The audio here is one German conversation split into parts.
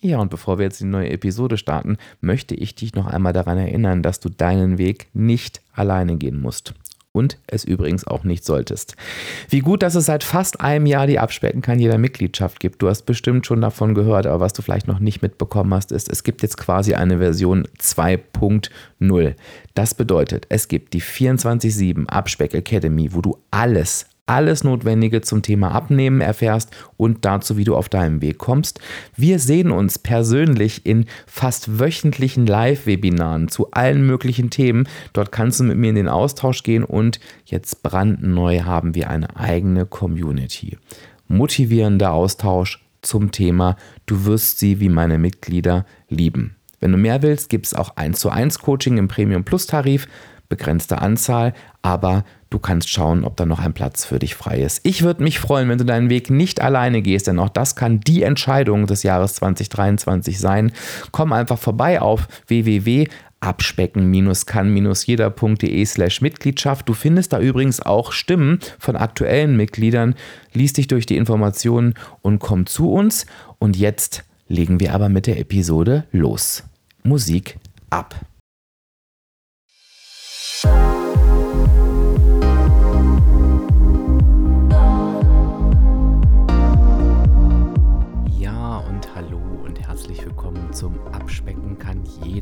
Ja, und bevor wir jetzt die neue Episode starten, möchte ich dich noch einmal daran erinnern, dass du deinen Weg nicht alleine gehen musst und es übrigens auch nicht solltest. Wie gut, dass es seit fast einem Jahr die Abspecken kann jeder Mitgliedschaft gibt. Du hast bestimmt schon davon gehört, aber was du vielleicht noch nicht mitbekommen hast, ist, es gibt jetzt quasi eine Version 2.0. Das bedeutet, es gibt die 24-7 Abspeck Academy, wo du alles, alles Notwendige zum Thema Abnehmen erfährst und dazu, wie du auf deinem Weg kommst. Wir sehen uns persönlich in fast wöchentlichen Live-Webinaren zu allen möglichen Themen. Dort kannst du mit mir in den Austausch gehen und jetzt brandneu haben wir eine eigene Community. Motivierender Austausch zum Thema Du wirst sie wie meine Mitglieder lieben. Wenn du mehr willst, gibt es auch 1 zu 1 Coaching im Premium Plus Tarif begrenzte Anzahl, aber du kannst schauen, ob da noch ein Platz für dich frei ist. Ich würde mich freuen, wenn du deinen Weg nicht alleine gehst, denn auch das kann die Entscheidung des Jahres 2023 sein. Komm einfach vorbei auf www abspecken-kann-jeder.de slash Mitgliedschaft. Du findest da übrigens auch Stimmen von aktuellen Mitgliedern. Lies dich durch die Informationen und komm zu uns. Und jetzt legen wir aber mit der Episode los. Musik ab.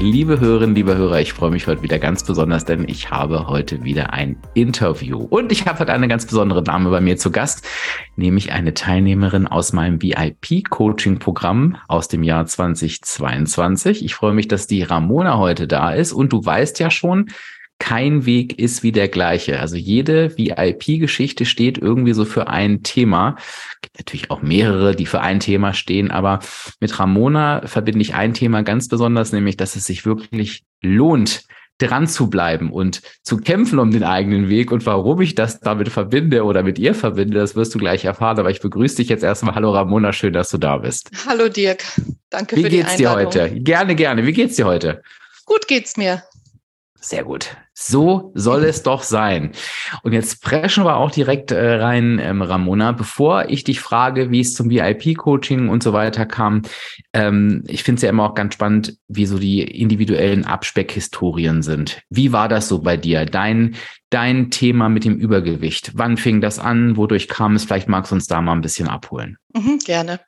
Liebe Hörerinnen, liebe Hörer, ich freue mich heute wieder ganz besonders, denn ich habe heute wieder ein Interview. Und ich habe heute eine ganz besondere Dame bei mir zu Gast, nämlich eine Teilnehmerin aus meinem VIP-Coaching-Programm aus dem Jahr 2022. Ich freue mich, dass die Ramona heute da ist. Und du weißt ja schon, kein Weg ist wie der gleiche. Also jede VIP-Geschichte steht irgendwie so für ein Thema. Gibt natürlich auch mehrere, die für ein Thema stehen, aber mit Ramona verbinde ich ein Thema ganz besonders, nämlich, dass es sich wirklich lohnt, dran zu bleiben und zu kämpfen um den eigenen Weg. Und warum ich das damit verbinde oder mit ihr verbinde, das wirst du gleich erfahren. Aber ich begrüße dich jetzt erstmal. Hallo Ramona, schön, dass du da bist. Hallo Dirk, danke Wie für die Einladung. Wie geht's dir heute? Gerne, gerne. Wie geht's dir heute? Gut geht's mir. Sehr gut. So soll es doch sein. Und jetzt preschen wir auch direkt äh, rein, ähm, Ramona. Bevor ich dich frage, wie es zum VIP-Coaching und so weiter kam, ähm, ich finde es ja immer auch ganz spannend, wie so die individuellen Abspeckhistorien sind. Wie war das so bei dir? Dein, dein Thema mit dem Übergewicht. Wann fing das an? Wodurch kam es? Vielleicht magst du uns da mal ein bisschen abholen. Mhm, gerne.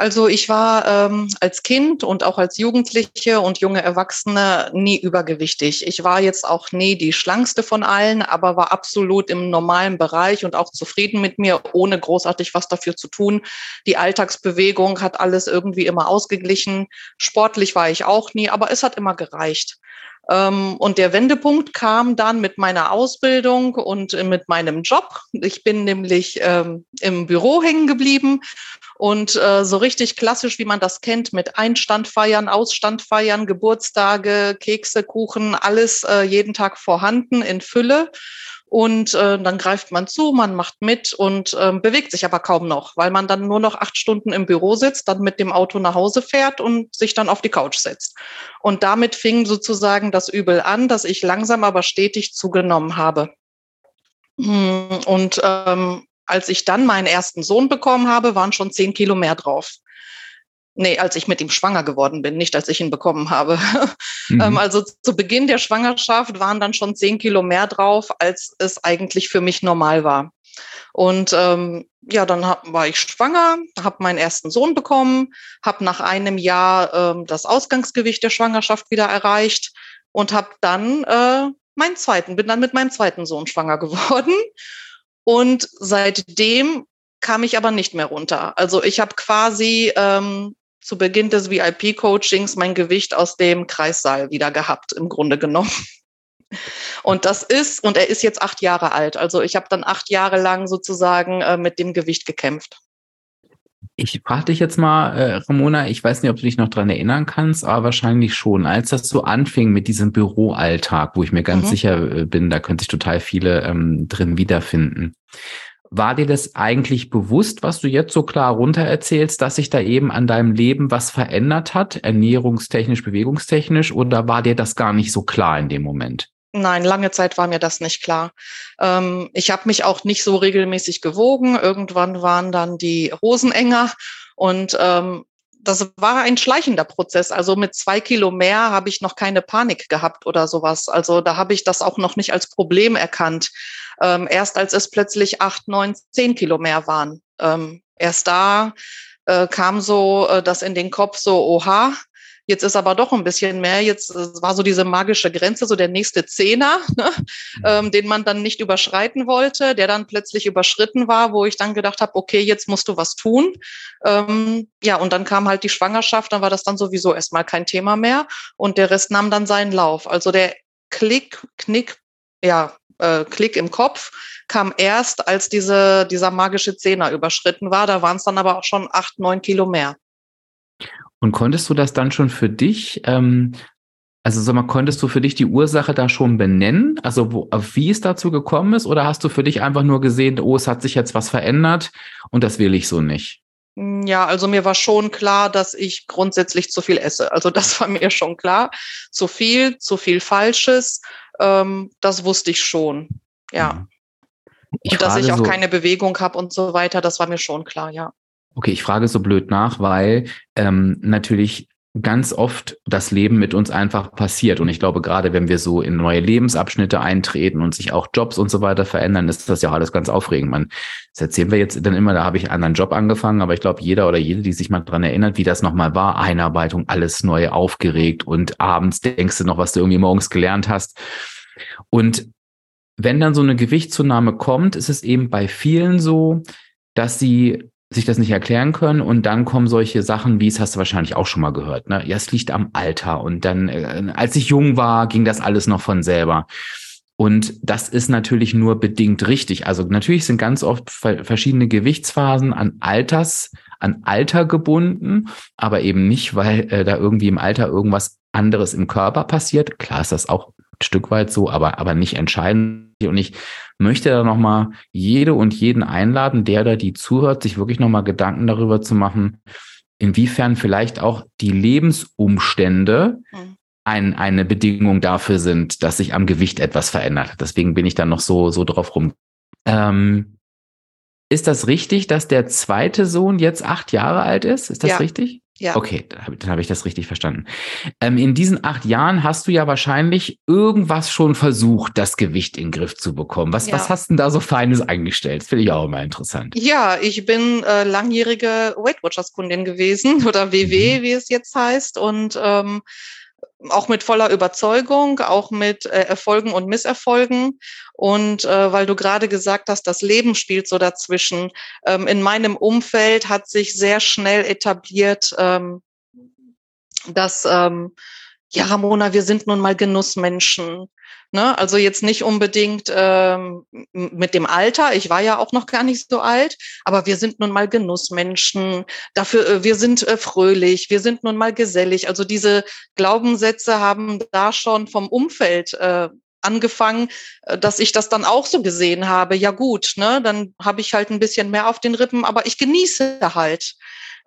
Also ich war ähm, als Kind und auch als Jugendliche und junge Erwachsene nie übergewichtig. Ich war jetzt auch nie die schlankste von allen, aber war absolut im normalen Bereich und auch zufrieden mit mir, ohne großartig was dafür zu tun. Die Alltagsbewegung hat alles irgendwie immer ausgeglichen. Sportlich war ich auch nie, aber es hat immer gereicht. Ähm, und der Wendepunkt kam dann mit meiner Ausbildung und mit meinem Job. Ich bin nämlich ähm, im Büro hängen geblieben und äh, so richtig klassisch, wie man das kennt, mit Einstandfeiern, Ausstandfeiern, Geburtstage, Kekse, Kuchen, alles äh, jeden Tag vorhanden in Fülle. Und äh, dann greift man zu, man macht mit und äh, bewegt sich aber kaum noch, weil man dann nur noch acht Stunden im Büro sitzt, dann mit dem Auto nach Hause fährt und sich dann auf die Couch setzt. Und damit fing sozusagen das Übel an, dass ich langsam aber stetig zugenommen habe. Hm, und ähm, als ich dann meinen ersten Sohn bekommen habe, waren schon zehn Kilo mehr drauf. Nee, als ich mit ihm schwanger geworden bin, nicht als ich ihn bekommen habe. Mhm. Ähm, also zu Beginn der Schwangerschaft waren dann schon zehn Kilo mehr drauf, als es eigentlich für mich normal war. Und ähm, ja, dann hab, war ich schwanger, habe meinen ersten Sohn bekommen, habe nach einem Jahr ähm, das Ausgangsgewicht der Schwangerschaft wieder erreicht und habe dann äh, meinen zweiten, bin dann mit meinem zweiten Sohn schwanger geworden und seitdem kam ich aber nicht mehr runter. Also ich habe quasi ähm, zu Beginn des VIP-Coachings mein Gewicht aus dem Kreissaal wieder gehabt, im Grunde genommen. Und das ist, und er ist jetzt acht Jahre alt. Also ich habe dann acht Jahre lang sozusagen äh, mit dem Gewicht gekämpft. Ich frage dich jetzt mal, äh, Ramona, ich weiß nicht, ob du dich noch dran erinnern kannst, aber wahrscheinlich schon, als das so anfing mit diesem Büroalltag, wo ich mir ganz mhm. sicher äh, bin, da können sich total viele ähm, drin wiederfinden. War dir das eigentlich bewusst, was du jetzt so klar runter erzählst, dass sich da eben an deinem Leben was verändert hat, ernährungstechnisch, bewegungstechnisch, oder war dir das gar nicht so klar in dem Moment? Nein, lange Zeit war mir das nicht klar. Ähm, ich habe mich auch nicht so regelmäßig gewogen. Irgendwann waren dann die Hosen enger und ähm, das war ein schleichender Prozess. Also mit zwei Kilo mehr habe ich noch keine Panik gehabt oder sowas. Also da habe ich das auch noch nicht als Problem erkannt. Ähm, erst als es plötzlich acht, neun, zehn Kilo mehr waren. Ähm, erst da äh, kam so äh, das in den Kopf so, oha, Jetzt ist aber doch ein bisschen mehr. Jetzt war so diese magische Grenze, so der nächste Zehner, ne, ähm, den man dann nicht überschreiten wollte, der dann plötzlich überschritten war, wo ich dann gedacht habe, okay, jetzt musst du was tun. Ähm, ja, und dann kam halt die Schwangerschaft, dann war das dann sowieso erstmal kein Thema mehr und der Rest nahm dann seinen Lauf. Also der Klick, Knick, ja, äh, Klick im Kopf kam erst, als diese, dieser magische Zehner überschritten war. Da waren es dann aber auch schon acht, neun Kilo mehr. Und konntest du das dann schon für dich, ähm, also sag mal, konntest du für dich die Ursache da schon benennen? Also wo, wie es dazu gekommen ist? Oder hast du für dich einfach nur gesehen, oh, es hat sich jetzt was verändert und das will ich so nicht? Hm, ja, also mir war schon klar, dass ich grundsätzlich zu viel esse. Also das war mir schon klar. Zu viel, zu viel Falsches, ähm, das wusste ich schon. Ja. Mhm. Ich und dass ich auch so, keine Bewegung habe und so weiter, das war mir schon klar, ja. Okay, ich frage so blöd nach, weil ähm, natürlich ganz oft das Leben mit uns einfach passiert. Und ich glaube, gerade wenn wir so in neue Lebensabschnitte eintreten und sich auch Jobs und so weiter verändern, ist das ja alles ganz aufregend. Man, das erzählen wir jetzt dann immer, da habe ich einen anderen Job angefangen, aber ich glaube, jeder oder jede, die sich mal dran erinnert, wie das nochmal war, Einarbeitung, alles neu aufgeregt und abends denkst du noch, was du irgendwie morgens gelernt hast. Und wenn dann so eine Gewichtszunahme kommt, ist es eben bei vielen so, dass sie sich das nicht erklären können und dann kommen solche Sachen, wie es hast du wahrscheinlich auch schon mal gehört, ne? Ja, es liegt am Alter und dann, äh, als ich jung war, ging das alles noch von selber. Und das ist natürlich nur bedingt richtig. Also natürlich sind ganz oft verschiedene Gewichtsphasen an Alters, an Alter gebunden, aber eben nicht, weil äh, da irgendwie im Alter irgendwas anderes im Körper passiert. Klar ist das auch Stück weit so, aber, aber nicht entscheidend. Und ich möchte da nochmal jede und jeden einladen, der da die zuhört, sich wirklich nochmal Gedanken darüber zu machen, inwiefern vielleicht auch die Lebensumstände mhm. ein, eine Bedingung dafür sind, dass sich am Gewicht etwas verändert. Deswegen bin ich da noch so, so drauf rum. Ähm, ist das richtig, dass der zweite Sohn jetzt acht Jahre alt ist? Ist das ja. richtig? Ja. Okay, dann habe hab ich das richtig verstanden. Ähm, in diesen acht Jahren hast du ja wahrscheinlich irgendwas schon versucht, das Gewicht in den Griff zu bekommen. Was, ja. was hast du denn da so Feines eingestellt? Finde ich auch immer interessant. Ja, ich bin äh, langjährige Weight Watchers Kundin gewesen oder WW, mhm. wie es jetzt heißt. Und ähm, auch mit voller Überzeugung, auch mit äh, Erfolgen und Misserfolgen. Und äh, weil du gerade gesagt hast, das Leben spielt so dazwischen. Ähm, in meinem Umfeld hat sich sehr schnell etabliert, ähm, dass ähm, ja, Ramona, wir sind nun mal Genussmenschen. Ne? Also jetzt nicht unbedingt ähm, mit dem Alter. Ich war ja auch noch gar nicht so alt, aber wir sind nun mal Genussmenschen. Dafür, äh, wir sind äh, fröhlich, wir sind nun mal gesellig. Also diese Glaubenssätze haben da schon vom Umfeld äh, angefangen, äh, dass ich das dann auch so gesehen habe. Ja gut, ne, dann habe ich halt ein bisschen mehr auf den Rippen, aber ich genieße halt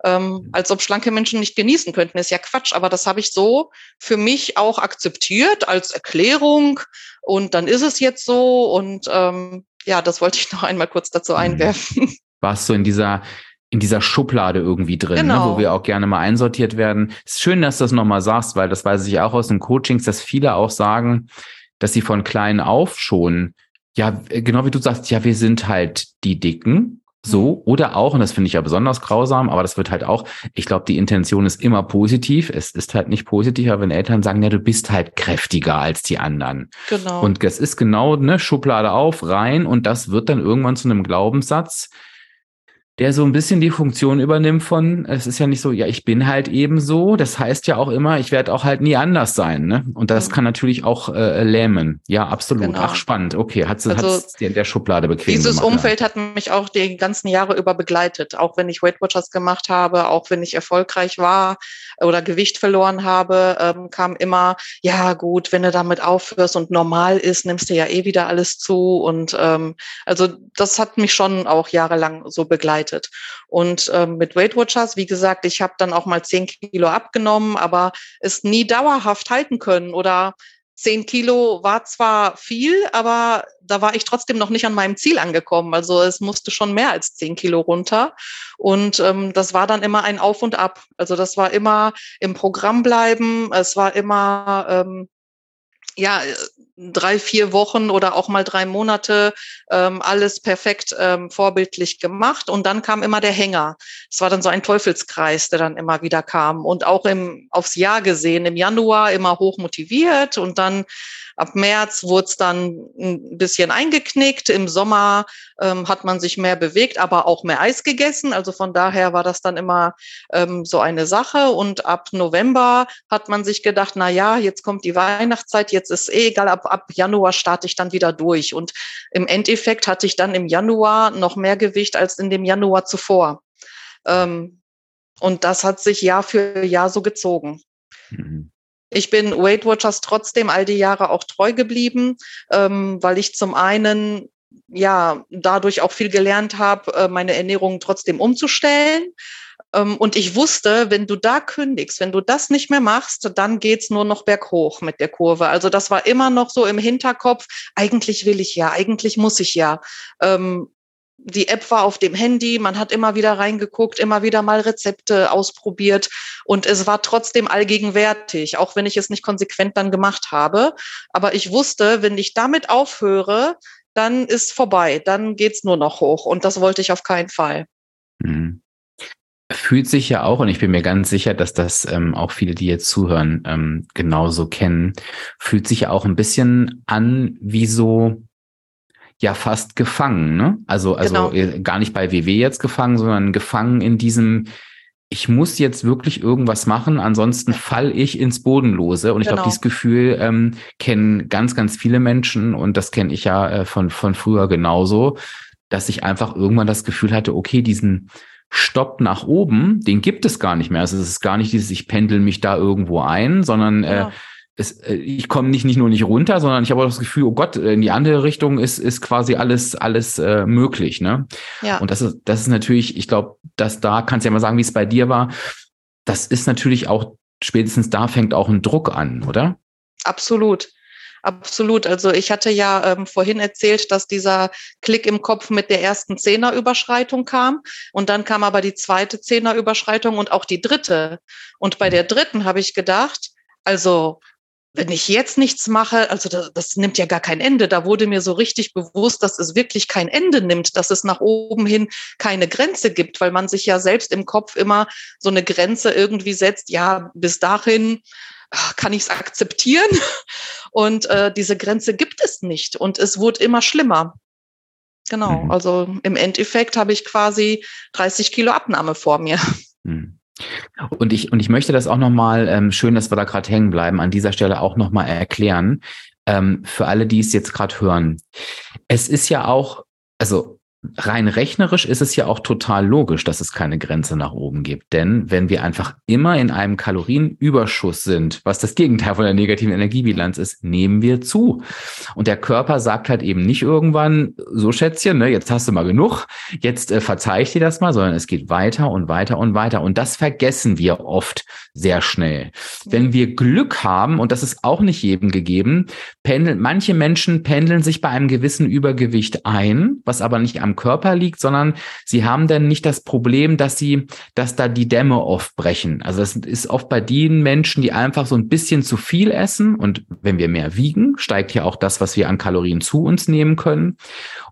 ähm, als ob schlanke Menschen nicht genießen könnten. Ist ja Quatsch, aber das habe ich so für mich auch akzeptiert als Erklärung und dann ist es jetzt so und ähm, ja, das wollte ich noch einmal kurz dazu mhm. einwerfen. Warst du in dieser in dieser Schublade irgendwie drin, genau. ne, wo wir auch gerne mal einsortiert werden. Ist schön, dass du das nochmal sagst, weil das weiß ich auch aus den Coachings, dass viele auch sagen, dass sie von klein auf schon, ja, genau wie du sagst, ja, wir sind halt die Dicken so mhm. oder auch, und das finde ich ja besonders grausam, aber das wird halt auch, ich glaube, die Intention ist immer positiv. Es ist halt nicht positiver, wenn Eltern sagen, ja, du bist halt kräftiger als die anderen. Genau. Und das ist genau, ne, Schublade auf, rein und das wird dann irgendwann zu einem Glaubenssatz, der so ein bisschen die Funktion übernimmt von, es ist ja nicht so, ja, ich bin halt eben so. Das heißt ja auch immer, ich werde auch halt nie anders sein. Ne? Und das mhm. kann natürlich auch äh, lähmen. Ja, absolut. Genau. Ach, spannend. Okay, hat sie also, hat's in der Schublade bequem Dieses gemacht, Umfeld ja. hat mich auch die ganzen Jahre über begleitet. Auch wenn ich Weight Watchers gemacht habe, auch wenn ich erfolgreich war oder Gewicht verloren habe, ähm, kam immer, ja gut, wenn du damit aufhörst und normal ist, nimmst du ja eh wieder alles zu. Und ähm, also das hat mich schon auch jahrelang so begleitet begleitet. Und ähm, mit Weight Watchers, wie gesagt, ich habe dann auch mal zehn Kilo abgenommen, aber es nie dauerhaft halten können oder Zehn Kilo war zwar viel, aber da war ich trotzdem noch nicht an meinem Ziel angekommen. Also es musste schon mehr als zehn Kilo runter. Und ähm, das war dann immer ein Auf und Ab. Also das war immer im Programm bleiben. Es war immer ähm, ja, drei, vier Wochen oder auch mal drei Monate ähm, alles perfekt ähm, vorbildlich gemacht. Und dann kam immer der Hänger. Es war dann so ein Teufelskreis, der dann immer wieder kam. Und auch im, aufs Jahr gesehen, im Januar immer hoch motiviert und dann Ab März wurde es dann ein bisschen eingeknickt. Im Sommer ähm, hat man sich mehr bewegt, aber auch mehr Eis gegessen. Also von daher war das dann immer ähm, so eine Sache. Und ab November hat man sich gedacht, na ja, jetzt kommt die Weihnachtszeit, jetzt ist eh egal, ab, ab Januar starte ich dann wieder durch. Und im Endeffekt hatte ich dann im Januar noch mehr Gewicht als in dem Januar zuvor. Ähm, und das hat sich Jahr für Jahr so gezogen. Mhm. Ich bin Weight Watchers trotzdem all die Jahre auch treu geblieben, ähm, weil ich zum einen ja dadurch auch viel gelernt habe, äh, meine Ernährung trotzdem umzustellen. Ähm, und ich wusste, wenn du da kündigst, wenn du das nicht mehr machst, dann geht's nur noch berghoch mit der Kurve. Also das war immer noch so im Hinterkopf. Eigentlich will ich ja, eigentlich muss ich ja. Ähm, die App war auf dem Handy, man hat immer wieder reingeguckt, immer wieder mal Rezepte ausprobiert und es war trotzdem allgegenwärtig, auch wenn ich es nicht konsequent dann gemacht habe. Aber ich wusste, wenn ich damit aufhöre, dann ist vorbei, dann geht's nur noch hoch und das wollte ich auf keinen Fall. Mhm. Fühlt sich ja auch, und ich bin mir ganz sicher, dass das ähm, auch viele, die jetzt zuhören, ähm, genauso kennen, fühlt sich ja auch ein bisschen an wie so ja fast gefangen, ne? Also, also genau. gar nicht bei WW jetzt gefangen, sondern gefangen in diesem, ich muss jetzt wirklich irgendwas machen, ansonsten fall ich ins Bodenlose. Und ich genau. glaube, dieses Gefühl ähm, kennen ganz, ganz viele Menschen und das kenne ich ja äh, von, von früher genauso, dass ich einfach irgendwann das Gefühl hatte, okay, diesen Stopp nach oben, den gibt es gar nicht mehr. Also es ist gar nicht dieses, ich pendel mich da irgendwo ein, sondern äh, genau. äh, es, äh, ich komme nicht, nicht nur nicht runter, sondern ich habe auch das Gefühl, oh Gott, in die andere Richtung ist, ist quasi alles, alles äh, möglich. Ne? Ja. Und das ist, das ist natürlich, ich glaube, dass da kannst du ja mal sagen, wie es bei dir war. Das ist natürlich auch, spätestens da fängt auch ein Druck an, oder? Absolut. Absolut. Also ich hatte ja ähm, vorhin erzählt, dass dieser Klick im Kopf mit der ersten Zehnerüberschreitung kam und dann kam aber die zweite Zehnerüberschreitung und auch die dritte. Und bei der dritten habe ich gedacht, also wenn ich jetzt nichts mache, also das, das, nimmt ja gar kein Ende. Da wurde mir so richtig bewusst, dass es wirklich kein Ende nimmt, dass es nach oben hin keine Grenze gibt, weil man sich ja selbst im Kopf immer so eine Grenze irgendwie setzt. Ja, bis dahin ah, kann ich es akzeptieren. Und äh, diese Grenze gibt es nicht. Und es wurde immer schlimmer. Genau. Mhm. Also im Endeffekt habe ich quasi 30 Kilo Abnahme vor mir. Mhm. Und ich, und ich möchte das auch nochmal, ähm, schön, dass wir da gerade hängen bleiben, an dieser Stelle auch nochmal erklären, ähm, für alle, die es jetzt gerade hören. Es ist ja auch, also rein rechnerisch ist es ja auch total logisch, dass es keine Grenze nach oben gibt. Denn wenn wir einfach immer in einem Kalorienüberschuss sind, was das Gegenteil von der negativen Energiebilanz ist, nehmen wir zu. Und der Körper sagt halt eben nicht irgendwann, so Schätzchen, ne, jetzt hast du mal genug, jetzt äh, verzeih ich dir das mal, sondern es geht weiter und weiter und weiter. Und das vergessen wir oft sehr schnell. Wenn wir Glück haben, und das ist auch nicht jedem gegeben, pendeln, manche Menschen pendeln sich bei einem gewissen Übergewicht ein, was aber nicht am Körper liegt, sondern sie haben dann nicht das Problem, dass sie, dass da die Dämme aufbrechen. Also das ist oft bei den Menschen, die einfach so ein bisschen zu viel essen und wenn wir mehr wiegen, steigt ja auch das, was wir an Kalorien zu uns nehmen können.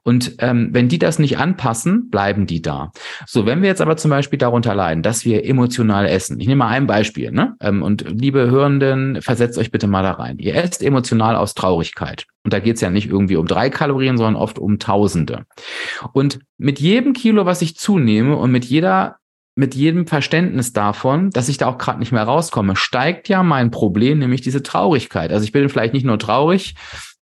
Und ähm, wenn die das nicht anpassen, bleiben die da. So, wenn wir jetzt aber zum Beispiel darunter leiden, dass wir emotional essen. Ich nehme mal ein Beispiel, ne? Ähm, und liebe Hörenden, versetzt euch bitte mal da rein. Ihr esst emotional aus Traurigkeit. Und da geht es ja nicht irgendwie um drei Kalorien, sondern oft um Tausende. Und mit jedem Kilo, was ich zunehme und mit jeder mit jedem Verständnis davon, dass ich da auch gerade nicht mehr rauskomme, steigt ja mein Problem, nämlich diese Traurigkeit. Also ich bin vielleicht nicht nur traurig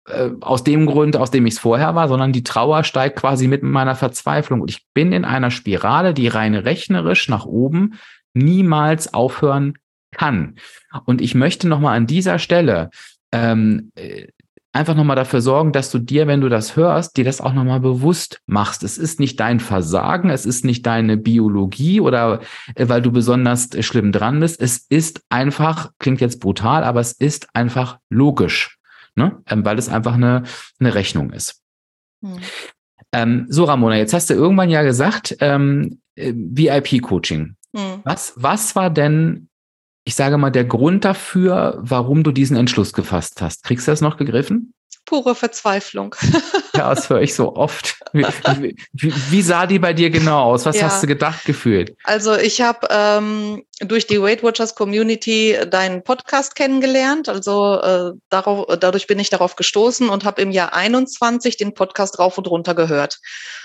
äh, aus dem Grund, aus dem ich es vorher war, sondern die Trauer steigt quasi mit meiner Verzweiflung. Und ich bin in einer Spirale, die rein rechnerisch nach oben niemals aufhören kann. Und ich möchte nochmal an dieser Stelle ähm, äh, einfach nochmal dafür sorgen, dass du dir, wenn du das hörst, dir das auch nochmal bewusst machst. Es ist nicht dein Versagen, es ist nicht deine Biologie oder äh, weil du besonders schlimm dran bist. Es ist einfach, klingt jetzt brutal, aber es ist einfach logisch, ne? Ähm, weil es einfach eine, eine Rechnung ist. Hm. Ähm, so, Ramona, jetzt hast du irgendwann ja gesagt, ähm, äh, VIP-Coaching. Hm. Was, was war denn ich sage mal, der Grund dafür, warum du diesen Entschluss gefasst hast. Kriegst du das noch gegriffen? Pure Verzweiflung. ja, das höre ich so oft. Wie, wie, wie, sah die bei dir genau aus? Was ja. hast du gedacht, gefühlt? Also ich habe ähm, durch die Weight Watchers Community deinen Podcast kennengelernt. Also äh, darauf, dadurch bin ich darauf gestoßen und habe im Jahr 21 den Podcast rauf und runter gehört.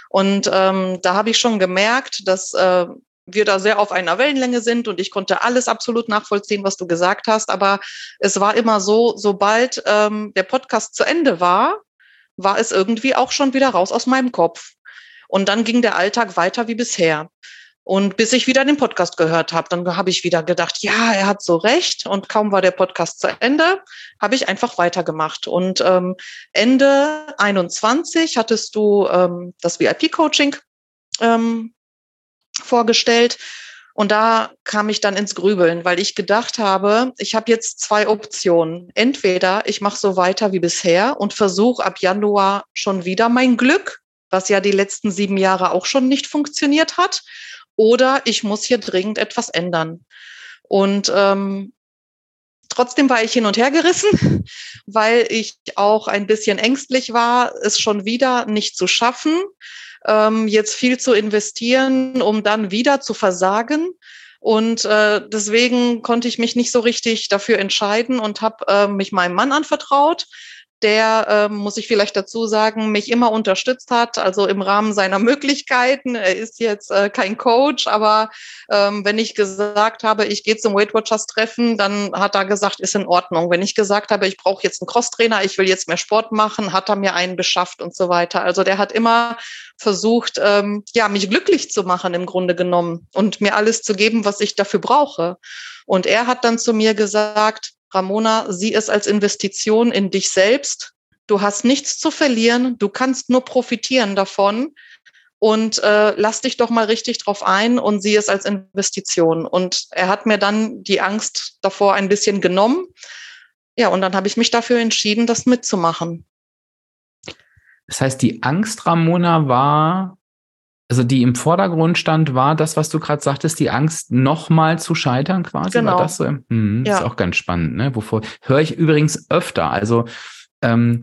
Und ähm, da habe ich schon gemerkt, dass äh, wir da sehr auf einer Wellenlänge sind und ich konnte alles absolut nachvollziehen, was du gesagt hast. Aber es war immer so, sobald ähm, der Podcast zu Ende war, war es irgendwie auch schon wieder raus aus meinem Kopf. Und dann ging der Alltag weiter wie bisher. Und bis ich wieder den Podcast gehört habe, dann habe ich wieder gedacht, ja, er hat so recht. Und kaum war der Podcast zu Ende, habe ich einfach weitergemacht. Und ähm, Ende 21 hattest du ähm, das VIP-Coaching ähm, vorgestellt. Und da kam ich dann ins Grübeln, weil ich gedacht habe, ich habe jetzt zwei Optionen. Entweder ich mache so weiter wie bisher und versuche ab Januar schon wieder mein Glück, was ja die letzten sieben Jahre auch schon nicht funktioniert hat, oder ich muss hier dringend etwas ändern. Und ähm, trotzdem war ich hin und her gerissen, weil ich auch ein bisschen ängstlich war, es schon wieder nicht zu schaffen ähm, jetzt viel zu investieren, um dann wieder zu versagen. Und äh, deswegen konnte ich mich nicht so richtig dafür entscheiden und habe äh, mich meinem Mann anvertraut, der, äh, muss ich vielleicht dazu sagen, mich immer unterstützt hat, also im Rahmen seiner Möglichkeiten. Er ist jetzt äh, kein Coach, aber ähm, wenn ich gesagt habe, ich gehe zum Weight Watchers Treffen, dann hat er gesagt, ist in Ordnung. Wenn ich gesagt habe, ich brauche jetzt einen Crosstrainer, ich will jetzt mehr Sport machen, hat er mir einen beschafft und so weiter. Also der hat immer versucht, ähm, ja, mich glücklich zu machen im Grunde genommen und mir alles zu geben, was ich dafür brauche. Und er hat dann zu mir gesagt, Ramona, sieh es als Investition in dich selbst. Du hast nichts zu verlieren, du kannst nur profitieren davon und äh, lass dich doch mal richtig drauf ein und sieh es als Investition. Und er hat mir dann die Angst davor ein bisschen genommen. Ja, und dann habe ich mich dafür entschieden, das mitzumachen. Das heißt, die Angst, Ramona, war also die im Vordergrund stand, war das, was du gerade sagtest, die Angst, nochmal zu scheitern quasi. Genau. War das so? Hm, ja. Ist auch ganz spannend, ne? Wovor höre ich übrigens öfter. Also ähm,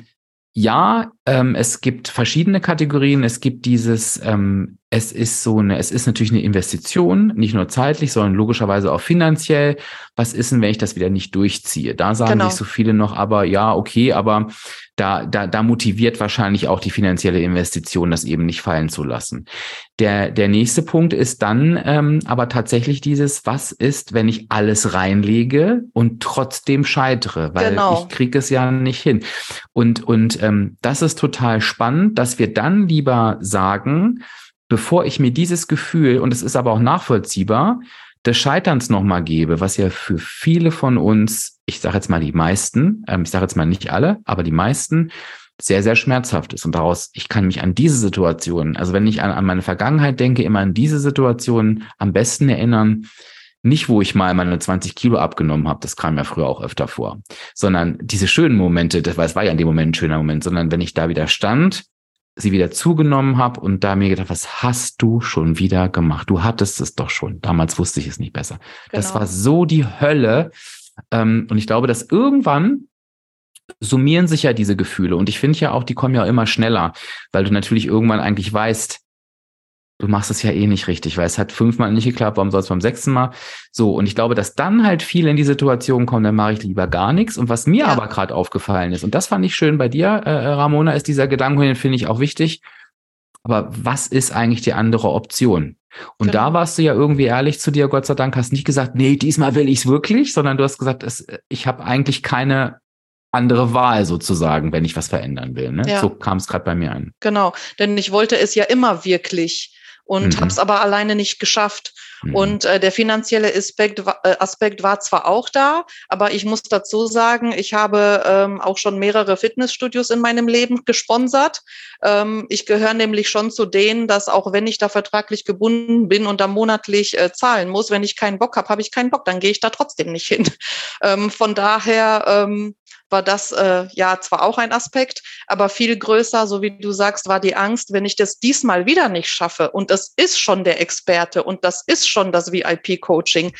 ja, ähm, es gibt verschiedene Kategorien. Es gibt dieses, ähm, es ist so eine, es ist natürlich eine Investition, nicht nur zeitlich, sondern logischerweise auch finanziell. Was ist denn, wenn ich das wieder nicht durchziehe? Da sagen genau. sich so viele noch, aber ja, okay, aber da, da, da motiviert wahrscheinlich auch die finanzielle Investition, das eben nicht fallen zu lassen. Der, der nächste Punkt ist dann ähm, aber tatsächlich dieses, was ist, wenn ich alles reinlege und trotzdem scheitere, weil genau. ich kriege es ja nicht hin. Und, und ähm, das ist total spannend, dass wir dann lieber sagen, bevor ich mir dieses Gefühl, und es ist aber auch nachvollziehbar, des Scheiterns nochmal gebe, was ja für viele von uns, ich sage jetzt mal die meisten, ähm, ich sage jetzt mal nicht alle, aber die meisten, sehr, sehr schmerzhaft ist. Und daraus, ich kann mich an diese Situation, also wenn ich an, an meine Vergangenheit denke, immer an diese Situation am besten erinnern, nicht, wo ich mal meine 20 Kilo abgenommen habe, das kam ja früher auch öfter vor, sondern diese schönen Momente, das war, ja in dem Moment ein schöner Moment, sondern wenn ich da wieder stand sie wieder zugenommen habe und da mir gedacht, was hast du schon wieder gemacht? Du hattest es doch schon. Damals wusste ich es nicht besser. Genau. Das war so die Hölle. Ähm, und ich glaube, dass irgendwann summieren sich ja diese Gefühle. Und ich finde ja auch, die kommen ja immer schneller, weil du natürlich irgendwann eigentlich weißt, du machst es ja eh nicht richtig, weil es hat fünfmal nicht geklappt, warum soll es beim sechsten Mal? So, und ich glaube, dass dann halt viele in die Situation kommen, dann mache ich lieber gar nichts. Und was mir ja. aber gerade aufgefallen ist, und das fand ich schön bei dir, äh, Ramona, ist dieser Gedanke, den finde ich auch wichtig. Aber was ist eigentlich die andere Option? Und genau. da warst du ja irgendwie ehrlich zu dir, Gott sei Dank, hast nicht gesagt, nee, diesmal will ich es wirklich, sondern du hast gesagt, es, ich habe eigentlich keine andere Wahl sozusagen, wenn ich was verändern will. Ne? Ja. So kam es gerade bei mir an. Genau, denn ich wollte es ja immer wirklich und mhm. habe es aber alleine nicht geschafft. Mhm. Und äh, der finanzielle Aspekt, äh, Aspekt war zwar auch da, aber ich muss dazu sagen, ich habe ähm, auch schon mehrere Fitnessstudios in meinem Leben gesponsert. Ähm, ich gehöre nämlich schon zu denen, dass auch wenn ich da vertraglich gebunden bin und da monatlich äh, zahlen muss, wenn ich keinen Bock habe, habe ich keinen Bock, dann gehe ich da trotzdem nicht hin. Ähm, von daher ähm, war das äh, ja zwar auch ein Aspekt, aber viel größer, so wie du sagst, war die Angst, wenn ich das diesmal wieder nicht schaffe und es ist schon der Experte und das ist schon das VIP-Coaching,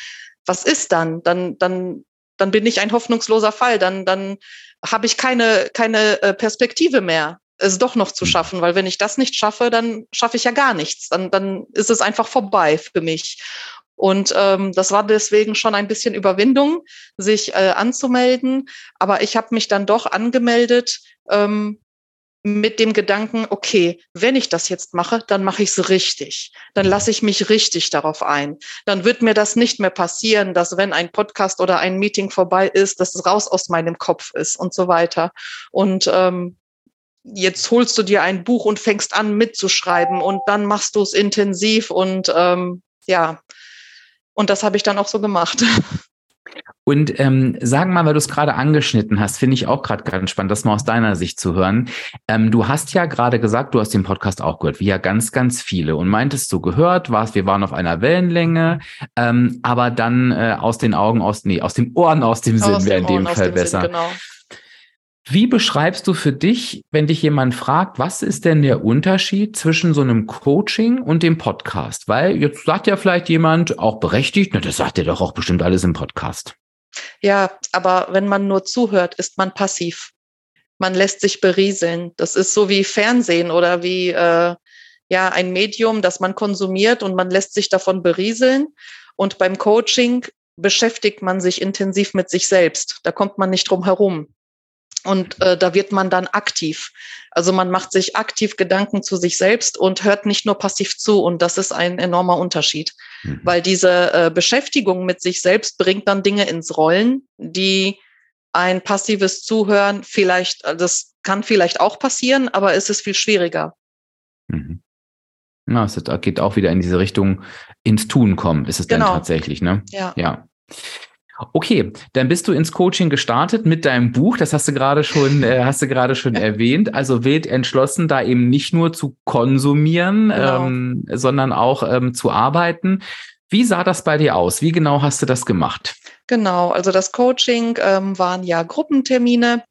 was ist dann? Dann, dann, dann bin ich ein hoffnungsloser Fall, dann, dann habe ich keine, keine äh, Perspektive mehr es doch noch zu hm. schaffen, weil wenn ich das nicht schaffe, dann schaffe ich ja gar nichts. Dann, dann ist es einfach vorbei für mich. Und ähm, das war deswegen schon ein bisschen Überwindung, sich äh, anzumelden. Aber ich habe mich dann doch angemeldet ähm, mit dem Gedanken, okay, wenn ich das jetzt mache, dann mache ich es richtig. Dann lasse ich mich richtig darauf ein. Dann wird mir das nicht mehr passieren, dass wenn ein Podcast oder ein Meeting vorbei ist, dass es raus aus meinem Kopf ist und so weiter. Und ähm, jetzt holst du dir ein Buch und fängst an mitzuschreiben und dann machst du es intensiv und ähm, ja, und das habe ich dann auch so gemacht. Und ähm, sagen mal, weil du es gerade angeschnitten hast, finde ich auch gerade ganz spannend, das mal aus deiner Sicht zu hören. Ähm, du hast ja gerade gesagt, du hast den Podcast auch gehört, wie ja ganz, ganz viele. Und meintest du gehört, warst, wir waren auf einer Wellenlänge, ähm, aber dann äh, aus den Augen, aus, nee, aus den Ohren, aus dem Sinn wäre in dem Fall besser. Sinn, genau. Wie beschreibst du für dich, wenn dich jemand fragt, was ist denn der Unterschied zwischen so einem Coaching und dem Podcast? Weil jetzt sagt ja vielleicht jemand, auch berechtigt, na, das sagt ja doch auch bestimmt alles im Podcast. Ja, aber wenn man nur zuhört, ist man passiv. Man lässt sich berieseln. Das ist so wie Fernsehen oder wie äh, ja ein Medium, das man konsumiert und man lässt sich davon berieseln. Und beim Coaching beschäftigt man sich intensiv mit sich selbst. Da kommt man nicht drum herum. Und äh, da wird man dann aktiv. Also man macht sich aktiv Gedanken zu sich selbst und hört nicht nur passiv zu. Und das ist ein enormer Unterschied, mhm. weil diese äh, Beschäftigung mit sich selbst bringt dann Dinge ins Rollen, die ein passives Zuhören vielleicht, äh, das kann vielleicht auch passieren, aber es ist viel schwieriger. Mhm. Na, es geht auch wieder in diese Richtung ins Tun kommen, ist es genau. dann tatsächlich, ne? Ja. Ja. Okay, dann bist du ins Coaching gestartet mit deinem Buch. Das hast du gerade schon, äh, hast du gerade schon erwähnt. Also wild entschlossen, da eben nicht nur zu konsumieren, genau. ähm, sondern auch ähm, zu arbeiten. Wie sah das bei dir aus? Wie genau hast du das gemacht? Genau, also das Coaching ähm, waren ja Gruppentermine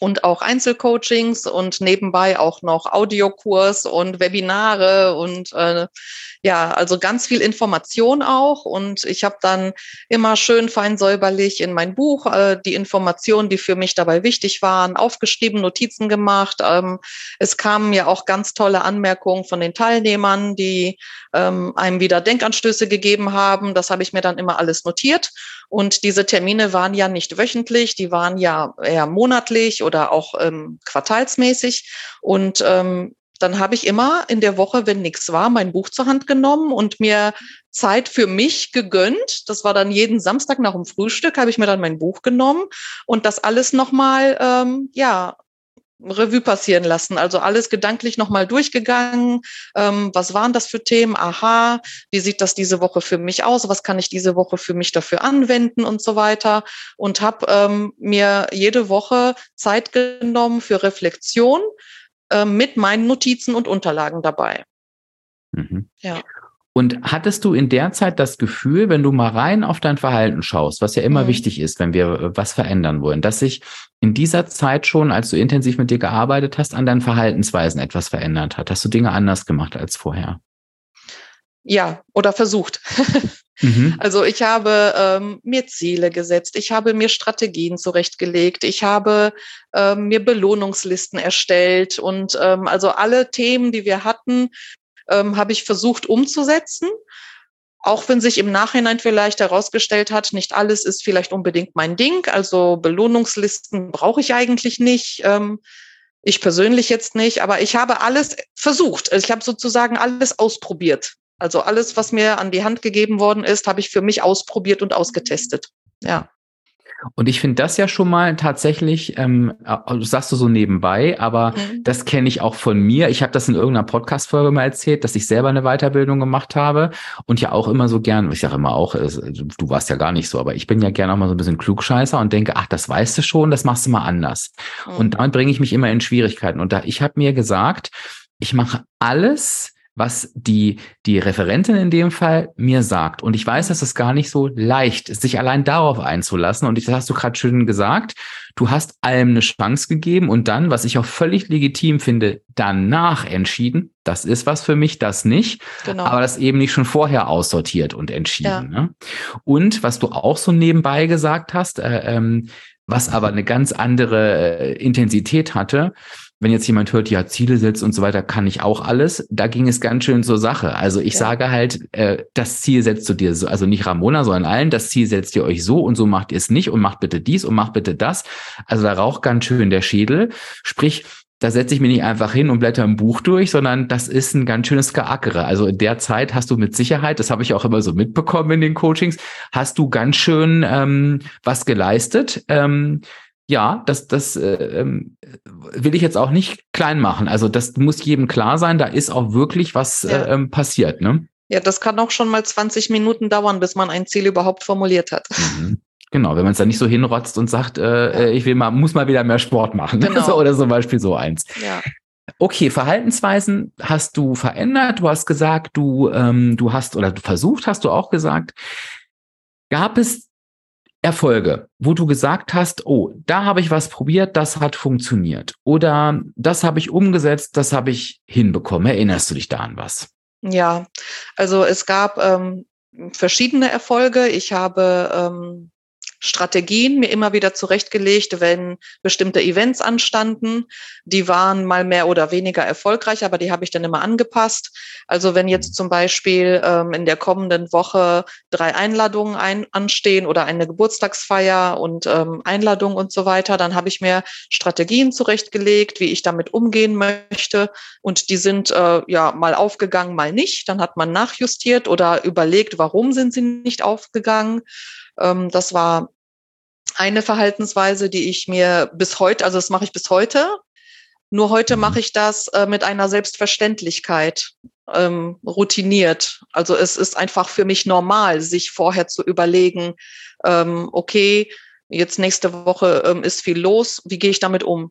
und auch Einzelcoachings und nebenbei auch noch Audiokurs und Webinare und äh, ja, also ganz viel Information auch. Und ich habe dann immer schön fein säuberlich in mein Buch äh, die Informationen, die für mich dabei wichtig waren, aufgeschrieben, Notizen gemacht. Ähm, es kamen ja auch ganz tolle Anmerkungen von den Teilnehmern, die ähm, einem wieder Denkanstöße gegeben haben. Das habe ich mir dann immer alles notiert. Und diese Termine waren ja nicht wöchentlich, die waren ja eher monatlich oder auch ähm, quartalsmäßig. Und ähm, dann habe ich immer in der Woche, wenn nichts war, mein Buch zur Hand genommen und mir Zeit für mich gegönnt. Das war dann jeden Samstag nach dem Frühstück, habe ich mir dann mein Buch genommen und das alles nochmal, ähm, ja, Revue passieren lassen. Also alles gedanklich nochmal durchgegangen. Ähm, was waren das für Themen? Aha, wie sieht das diese Woche für mich aus? Was kann ich diese Woche für mich dafür anwenden und so weiter? Und habe ähm, mir jede Woche Zeit genommen für Reflexion äh, mit meinen Notizen und Unterlagen dabei. Mhm. Ja. Und hattest du in der Zeit das Gefühl, wenn du mal rein auf dein Verhalten schaust, was ja immer mhm. wichtig ist, wenn wir äh, was verändern wollen, dass sich in dieser Zeit schon, als du intensiv mit dir gearbeitet hast, an deinen Verhaltensweisen etwas verändert hat? Hast du Dinge anders gemacht als vorher? Ja, oder versucht. mhm. Also ich habe ähm, mir Ziele gesetzt, ich habe mir Strategien zurechtgelegt, ich habe ähm, mir Belohnungslisten erstellt und ähm, also alle Themen, die wir hatten, ähm, habe ich versucht umzusetzen. Auch wenn sich im Nachhinein vielleicht herausgestellt hat, nicht alles ist vielleicht unbedingt mein Ding. Also Belohnungslisten brauche ich eigentlich nicht. Ähm, ich persönlich jetzt nicht, aber ich habe alles versucht. Ich habe sozusagen alles ausprobiert. Also alles, was mir an die Hand gegeben worden ist, habe ich für mich ausprobiert und ausgetestet. Ja. Und ich finde das ja schon mal tatsächlich, ähm, äh, sagst du so nebenbei, aber mhm. das kenne ich auch von mir. Ich habe das in irgendeiner Podcast-Folge mal erzählt, dass ich selber eine Weiterbildung gemacht habe und ja auch immer so gern, ich sage immer auch, du warst ja gar nicht so, aber ich bin ja gerne auch mal so ein bisschen Klugscheißer und denke, ach, das weißt du schon, das machst du mal anders. Mhm. Und damit bringe ich mich immer in Schwierigkeiten. Und da ich habe mir gesagt, ich mache alles, was die, die Referentin in dem Fall mir sagt. Und ich weiß, dass es gar nicht so leicht ist, sich allein darauf einzulassen. Und das hast du gerade schön gesagt. Du hast allem eine Chance gegeben und dann, was ich auch völlig legitim finde, danach entschieden, das ist was für mich, das nicht. Genau. Aber das eben nicht schon vorher aussortiert und entschieden. Ja. Ne? Und was du auch so nebenbei gesagt hast, äh, ähm, was aber eine ganz andere äh, Intensität hatte, wenn jetzt jemand hört, ja, Ziele setzt und so weiter, kann ich auch alles. Da ging es ganz schön zur Sache. Also ich ja. sage halt, äh, das Ziel setzt du dir so, also nicht Ramona, sondern allen, das Ziel setzt ihr euch so und so macht ihr es nicht und macht bitte dies und macht bitte das. Also da raucht ganz schön der Schädel. Sprich, da setze ich mich nicht einfach hin und blätter ein Buch durch, sondern das ist ein ganz schönes Geackere. Also in der Zeit hast du mit Sicherheit, das habe ich auch immer so mitbekommen in den Coachings, hast du ganz schön ähm, was geleistet. Ähm, ja, das, das äh, ähm, will ich jetzt auch nicht klein machen. Also das muss jedem klar sein, da ist auch wirklich was ja. äh, ähm, passiert. Ne? Ja, das kann auch schon mal 20 Minuten dauern, bis man ein Ziel überhaupt formuliert hat. Mhm. Genau, wenn man es dann nicht so hinrotzt und sagt, äh, ja. Äh, ich will mal, muss mal wieder mehr Sport machen. Genau. Oder zum Beispiel so eins. Ja. Okay, Verhaltensweisen hast du verändert. Du hast gesagt, du, ähm, du hast oder du versucht, hast du auch gesagt. Gab es Erfolge, wo du gesagt hast, oh, da habe ich was probiert, das hat funktioniert. Oder das habe ich umgesetzt, das habe ich hinbekommen. Erinnerst du dich da an was? Ja, also es gab ähm, verschiedene Erfolge. Ich habe ähm, Strategien mir immer wieder zurechtgelegt, wenn bestimmte Events anstanden. Die waren mal mehr oder weniger erfolgreich, aber die habe ich dann immer angepasst. Also wenn jetzt zum Beispiel ähm, in der kommenden Woche drei Einladungen ein, anstehen oder eine Geburtstagsfeier und ähm, Einladungen und so weiter, dann habe ich mir Strategien zurechtgelegt, wie ich damit umgehen möchte. Und die sind äh, ja mal aufgegangen, mal nicht. Dann hat man nachjustiert oder überlegt, warum sind sie nicht aufgegangen. Ähm, das war eine Verhaltensweise, die ich mir bis heute, also das mache ich bis heute. Nur heute mhm. mache ich das äh, mit einer Selbstverständlichkeit, ähm, routiniert. Also es ist einfach für mich normal, sich vorher zu überlegen, ähm, okay, jetzt nächste Woche ähm, ist viel los, wie gehe ich damit um?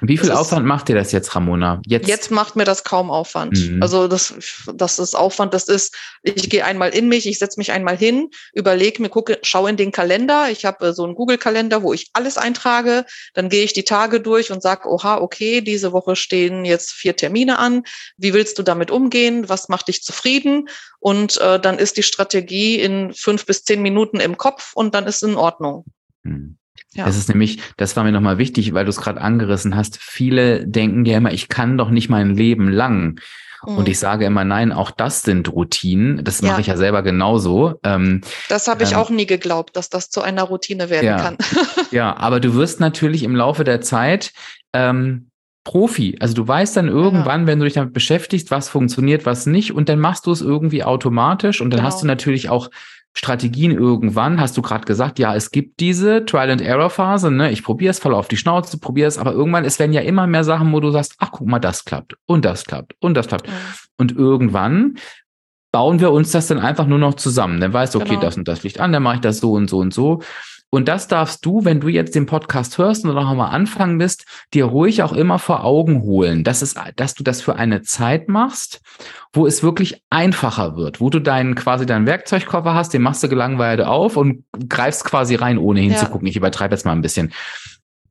Wie viel das Aufwand ist, macht dir das jetzt, Ramona? Jetzt, jetzt macht mir das kaum Aufwand. Mhm. Also das, das ist Aufwand, das ist, ich gehe einmal in mich, ich setze mich einmal hin, überlege mir, gucke, schaue in den Kalender. Ich habe so einen Google-Kalender, wo ich alles eintrage. Dann gehe ich die Tage durch und sage, oha, okay, diese Woche stehen jetzt vier Termine an. Wie willst du damit umgehen? Was macht dich zufrieden? Und äh, dann ist die Strategie in fünf bis zehn Minuten im Kopf und dann ist in Ordnung. Mhm. Ja. Das ist nämlich, das war mir nochmal wichtig, weil du es gerade angerissen hast. Viele denken ja immer, ich kann doch nicht mein Leben lang. Mhm. Und ich sage immer, nein, auch das sind Routinen. Das ja. mache ich ja selber genauso. Ähm, das habe ich ähm, auch nie geglaubt, dass das zu einer Routine werden ja. kann. ja, aber du wirst natürlich im Laufe der Zeit ähm, Profi. Also du weißt dann irgendwann, ja. wenn du dich damit beschäftigst, was funktioniert, was nicht, und dann machst du es irgendwie automatisch und dann genau. hast du natürlich auch Strategien irgendwann, hast du gerade gesagt, ja, es gibt diese Trial-and-Error-Phase, ne? ich probiere es, falle auf die Schnauze, probiere es, aber irgendwann, es werden ja immer mehr Sachen, wo du sagst, ach, guck mal, das klappt und das klappt und das klappt. Ja. Und irgendwann bauen wir uns das dann einfach nur noch zusammen. Dann weißt du, okay, genau. das und das liegt an, dann mache ich das so und so und so. Und das darfst du, wenn du jetzt den Podcast hörst und noch einmal anfangen bist, dir ruhig auch immer vor Augen holen, dass, es, dass du das für eine Zeit machst, wo es wirklich einfacher wird, wo du deinen quasi deinen Werkzeugkoffer hast, den machst du gelangweilt auf und greifst quasi rein, ohne hinzugucken. Ja. Ich übertreibe jetzt mal ein bisschen.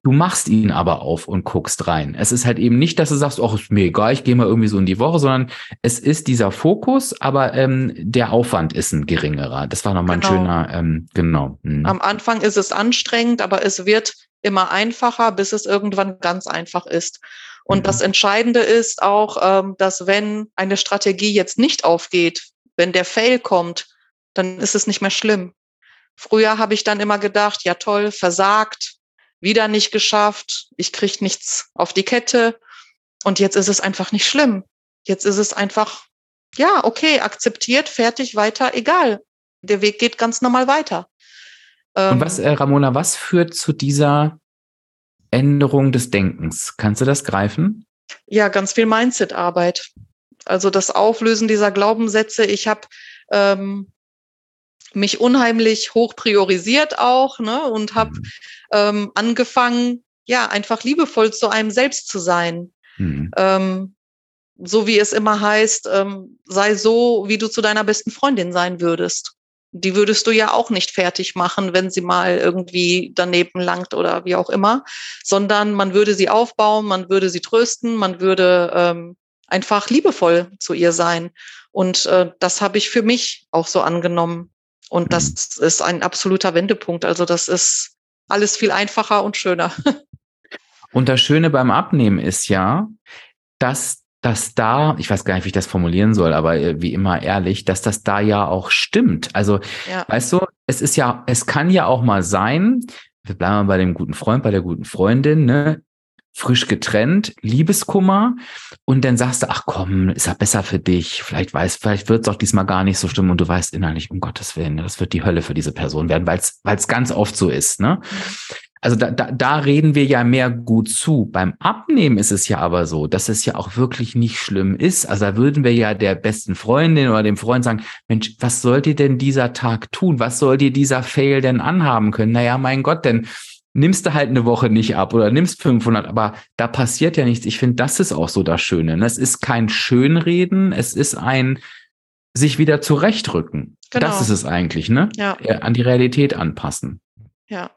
Du machst ihn aber auf und guckst rein. Es ist halt eben nicht, dass du sagst, ach, ist mir egal, ich gehe mal irgendwie so in die Woche, sondern es ist dieser Fokus, aber ähm, der Aufwand ist ein geringerer. Das war nochmal genau. ein schöner, ähm, genau. Mhm. Am Anfang ist es anstrengend, aber es wird immer einfacher, bis es irgendwann ganz einfach ist. Und mhm. das Entscheidende ist auch, ähm, dass wenn eine Strategie jetzt nicht aufgeht, wenn der Fail kommt, dann ist es nicht mehr schlimm. Früher habe ich dann immer gedacht, ja toll, versagt, wieder nicht geschafft, ich kriege nichts auf die Kette. Und jetzt ist es einfach nicht schlimm. Jetzt ist es einfach, ja, okay, akzeptiert, fertig, weiter, egal. Der Weg geht ganz normal weiter. Und was, ähm, äh, Ramona, was führt zu dieser Änderung des Denkens? Kannst du das greifen? Ja, ganz viel Mindset-Arbeit. Also das Auflösen dieser Glaubenssätze. Ich habe ähm, mich unheimlich hoch priorisiert auch ne, und habe mhm. Ähm, angefangen, ja, einfach liebevoll zu einem selbst zu sein. Mhm. Ähm, so wie es immer heißt, ähm, sei so, wie du zu deiner besten Freundin sein würdest die würdest du ja auch nicht fertig machen, wenn sie mal irgendwie daneben langt oder wie auch immer, sondern man würde sie aufbauen, man würde sie trösten, man würde ähm, einfach liebevoll zu ihr sein. Und äh, das habe ich für mich auch so angenommen. Und das mhm. ist ein absoluter Wendepunkt. Also das ist alles viel einfacher und schöner. Und das Schöne beim Abnehmen ist ja, dass dass da, ich weiß gar nicht, wie ich das formulieren soll, aber äh, wie immer ehrlich, dass das da ja auch stimmt. Also, ja. weißt du, es ist ja, es kann ja auch mal sein, wir bleiben mal bei dem guten Freund, bei der guten Freundin, ne? Frisch getrennt, Liebeskummer und dann sagst du, ach komm, ist ja besser für dich, vielleicht weiß, vielleicht wird es auch diesmal gar nicht so stimmen und du weißt innerlich, um Gottes Willen, das wird die Hölle für diese Person werden, weil es ganz oft so ist. Ne? Also da, da, da reden wir ja mehr gut zu. Beim Abnehmen ist es ja aber so, dass es ja auch wirklich nicht schlimm ist. Also da würden wir ja der besten Freundin oder dem Freund sagen, Mensch, was soll dir denn dieser Tag tun? Was soll dir dieser Fail denn anhaben können? Naja, mein Gott, denn nimmst du halt eine Woche nicht ab oder nimmst 500, aber da passiert ja nichts. Ich finde, das ist auch so das Schöne. Es ist kein Schönreden, es ist ein sich wieder zurechtrücken. Genau. Das ist es eigentlich, ne? Ja. An die Realität anpassen. Ja.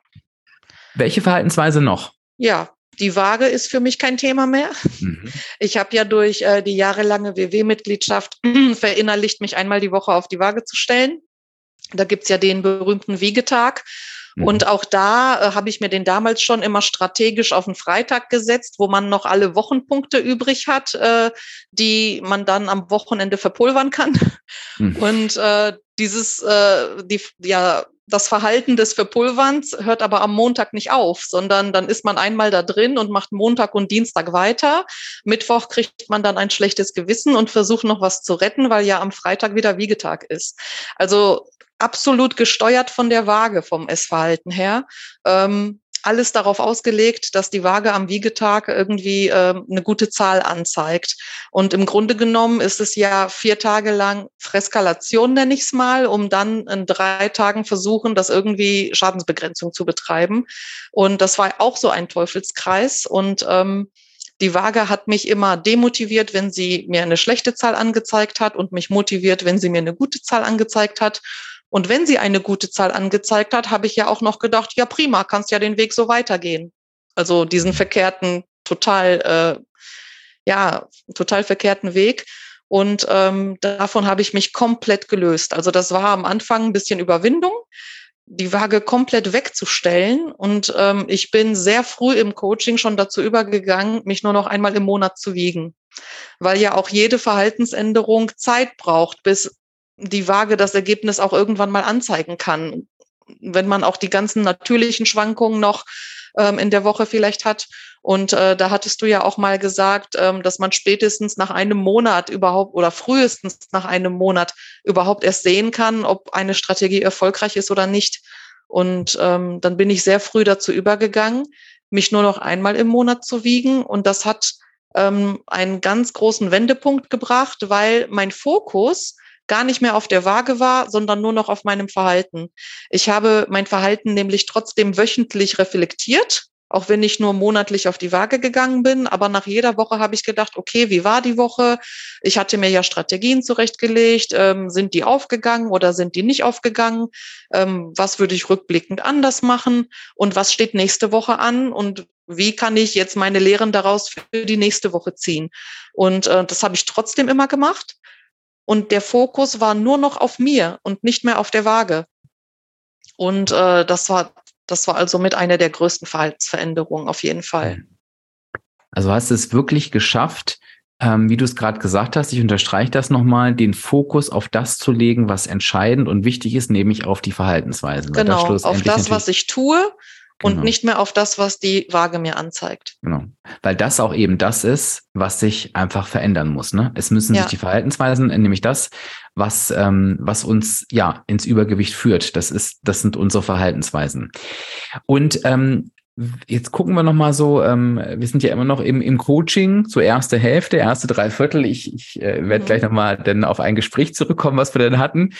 Welche Verhaltensweise noch? Ja, die Waage ist für mich kein Thema mehr. Mhm. Ich habe ja durch äh, die jahrelange WW-Mitgliedschaft verinnerlicht, mich einmal die Woche auf die Waage zu stellen. Da gibt's ja den berühmten Wiegetag. Mhm. Und auch da äh, habe ich mir den damals schon immer strategisch auf den Freitag gesetzt, wo man noch alle Wochenpunkte übrig hat, äh, die man dann am Wochenende verpulvern kann. Mhm. Und äh, dieses, äh, die, ja, das Verhalten des Verpulverns hört aber am Montag nicht auf, sondern dann ist man einmal da drin und macht Montag und Dienstag weiter. Mittwoch kriegt man dann ein schlechtes Gewissen und versucht noch was zu retten, weil ja am Freitag wieder Wiegetag ist. Also absolut gesteuert von der Waage vom Essverhalten her. Ähm, alles darauf ausgelegt, dass die Waage am Wiegetag irgendwie äh, eine gute Zahl anzeigt. Und im Grunde genommen ist es ja vier Tage lang Freskalation, nenne ich es mal, um dann in drei Tagen versuchen, das irgendwie Schadensbegrenzung zu betreiben. Und das war auch so ein Teufelskreis. Und ähm, die Waage hat mich immer demotiviert, wenn sie mir eine schlechte Zahl angezeigt hat und mich motiviert, wenn sie mir eine gute Zahl angezeigt hat. Und wenn sie eine gute Zahl angezeigt hat, habe ich ja auch noch gedacht, ja prima, kannst ja den Weg so weitergehen. Also diesen verkehrten, total, äh, ja, total verkehrten Weg. Und ähm, davon habe ich mich komplett gelöst. Also das war am Anfang ein bisschen Überwindung, die Waage komplett wegzustellen. Und ähm, ich bin sehr früh im Coaching schon dazu übergegangen, mich nur noch einmal im Monat zu wiegen. Weil ja auch jede Verhaltensänderung Zeit braucht, bis die Waage das Ergebnis auch irgendwann mal anzeigen kann. Wenn man auch die ganzen natürlichen Schwankungen noch ähm, in der Woche vielleicht hat. Und äh, da hattest du ja auch mal gesagt, ähm, dass man spätestens nach einem Monat überhaupt oder frühestens nach einem Monat überhaupt erst sehen kann, ob eine Strategie erfolgreich ist oder nicht. Und ähm, dann bin ich sehr früh dazu übergegangen, mich nur noch einmal im Monat zu wiegen. Und das hat ähm, einen ganz großen Wendepunkt gebracht, weil mein Fokus gar nicht mehr auf der Waage war, sondern nur noch auf meinem Verhalten. Ich habe mein Verhalten nämlich trotzdem wöchentlich reflektiert, auch wenn ich nur monatlich auf die Waage gegangen bin. Aber nach jeder Woche habe ich gedacht, okay, wie war die Woche? Ich hatte mir ja Strategien zurechtgelegt. Ähm, sind die aufgegangen oder sind die nicht aufgegangen? Ähm, was würde ich rückblickend anders machen? Und was steht nächste Woche an? Und wie kann ich jetzt meine Lehren daraus für die nächste Woche ziehen? Und äh, das habe ich trotzdem immer gemacht. Und der Fokus war nur noch auf mir und nicht mehr auf der Waage. Und äh, das war das war also mit einer der größten Verhaltensveränderungen auf jeden Fall. Also hast du es wirklich geschafft, ähm, wie du es gerade gesagt hast, ich unterstreiche das nochmal, den Fokus auf das zu legen, was entscheidend und wichtig ist, nämlich auf die Verhaltensweisen. Genau, auf das, was ich tue und genau. nicht mehr auf das, was die Waage mir anzeigt. Genau, weil das auch eben das ist, was sich einfach verändern muss. Ne? Es müssen ja. sich die Verhaltensweisen, nämlich das, was, ähm, was uns ja ins Übergewicht führt. Das ist, das sind unsere Verhaltensweisen. Und ähm, Jetzt gucken wir noch mal so, ähm, wir sind ja immer noch im, im Coaching, so erste Hälfte, erste drei Viertel. Ich, ich äh, werde mhm. gleich noch mal dann auf ein Gespräch zurückkommen, was wir denn hatten.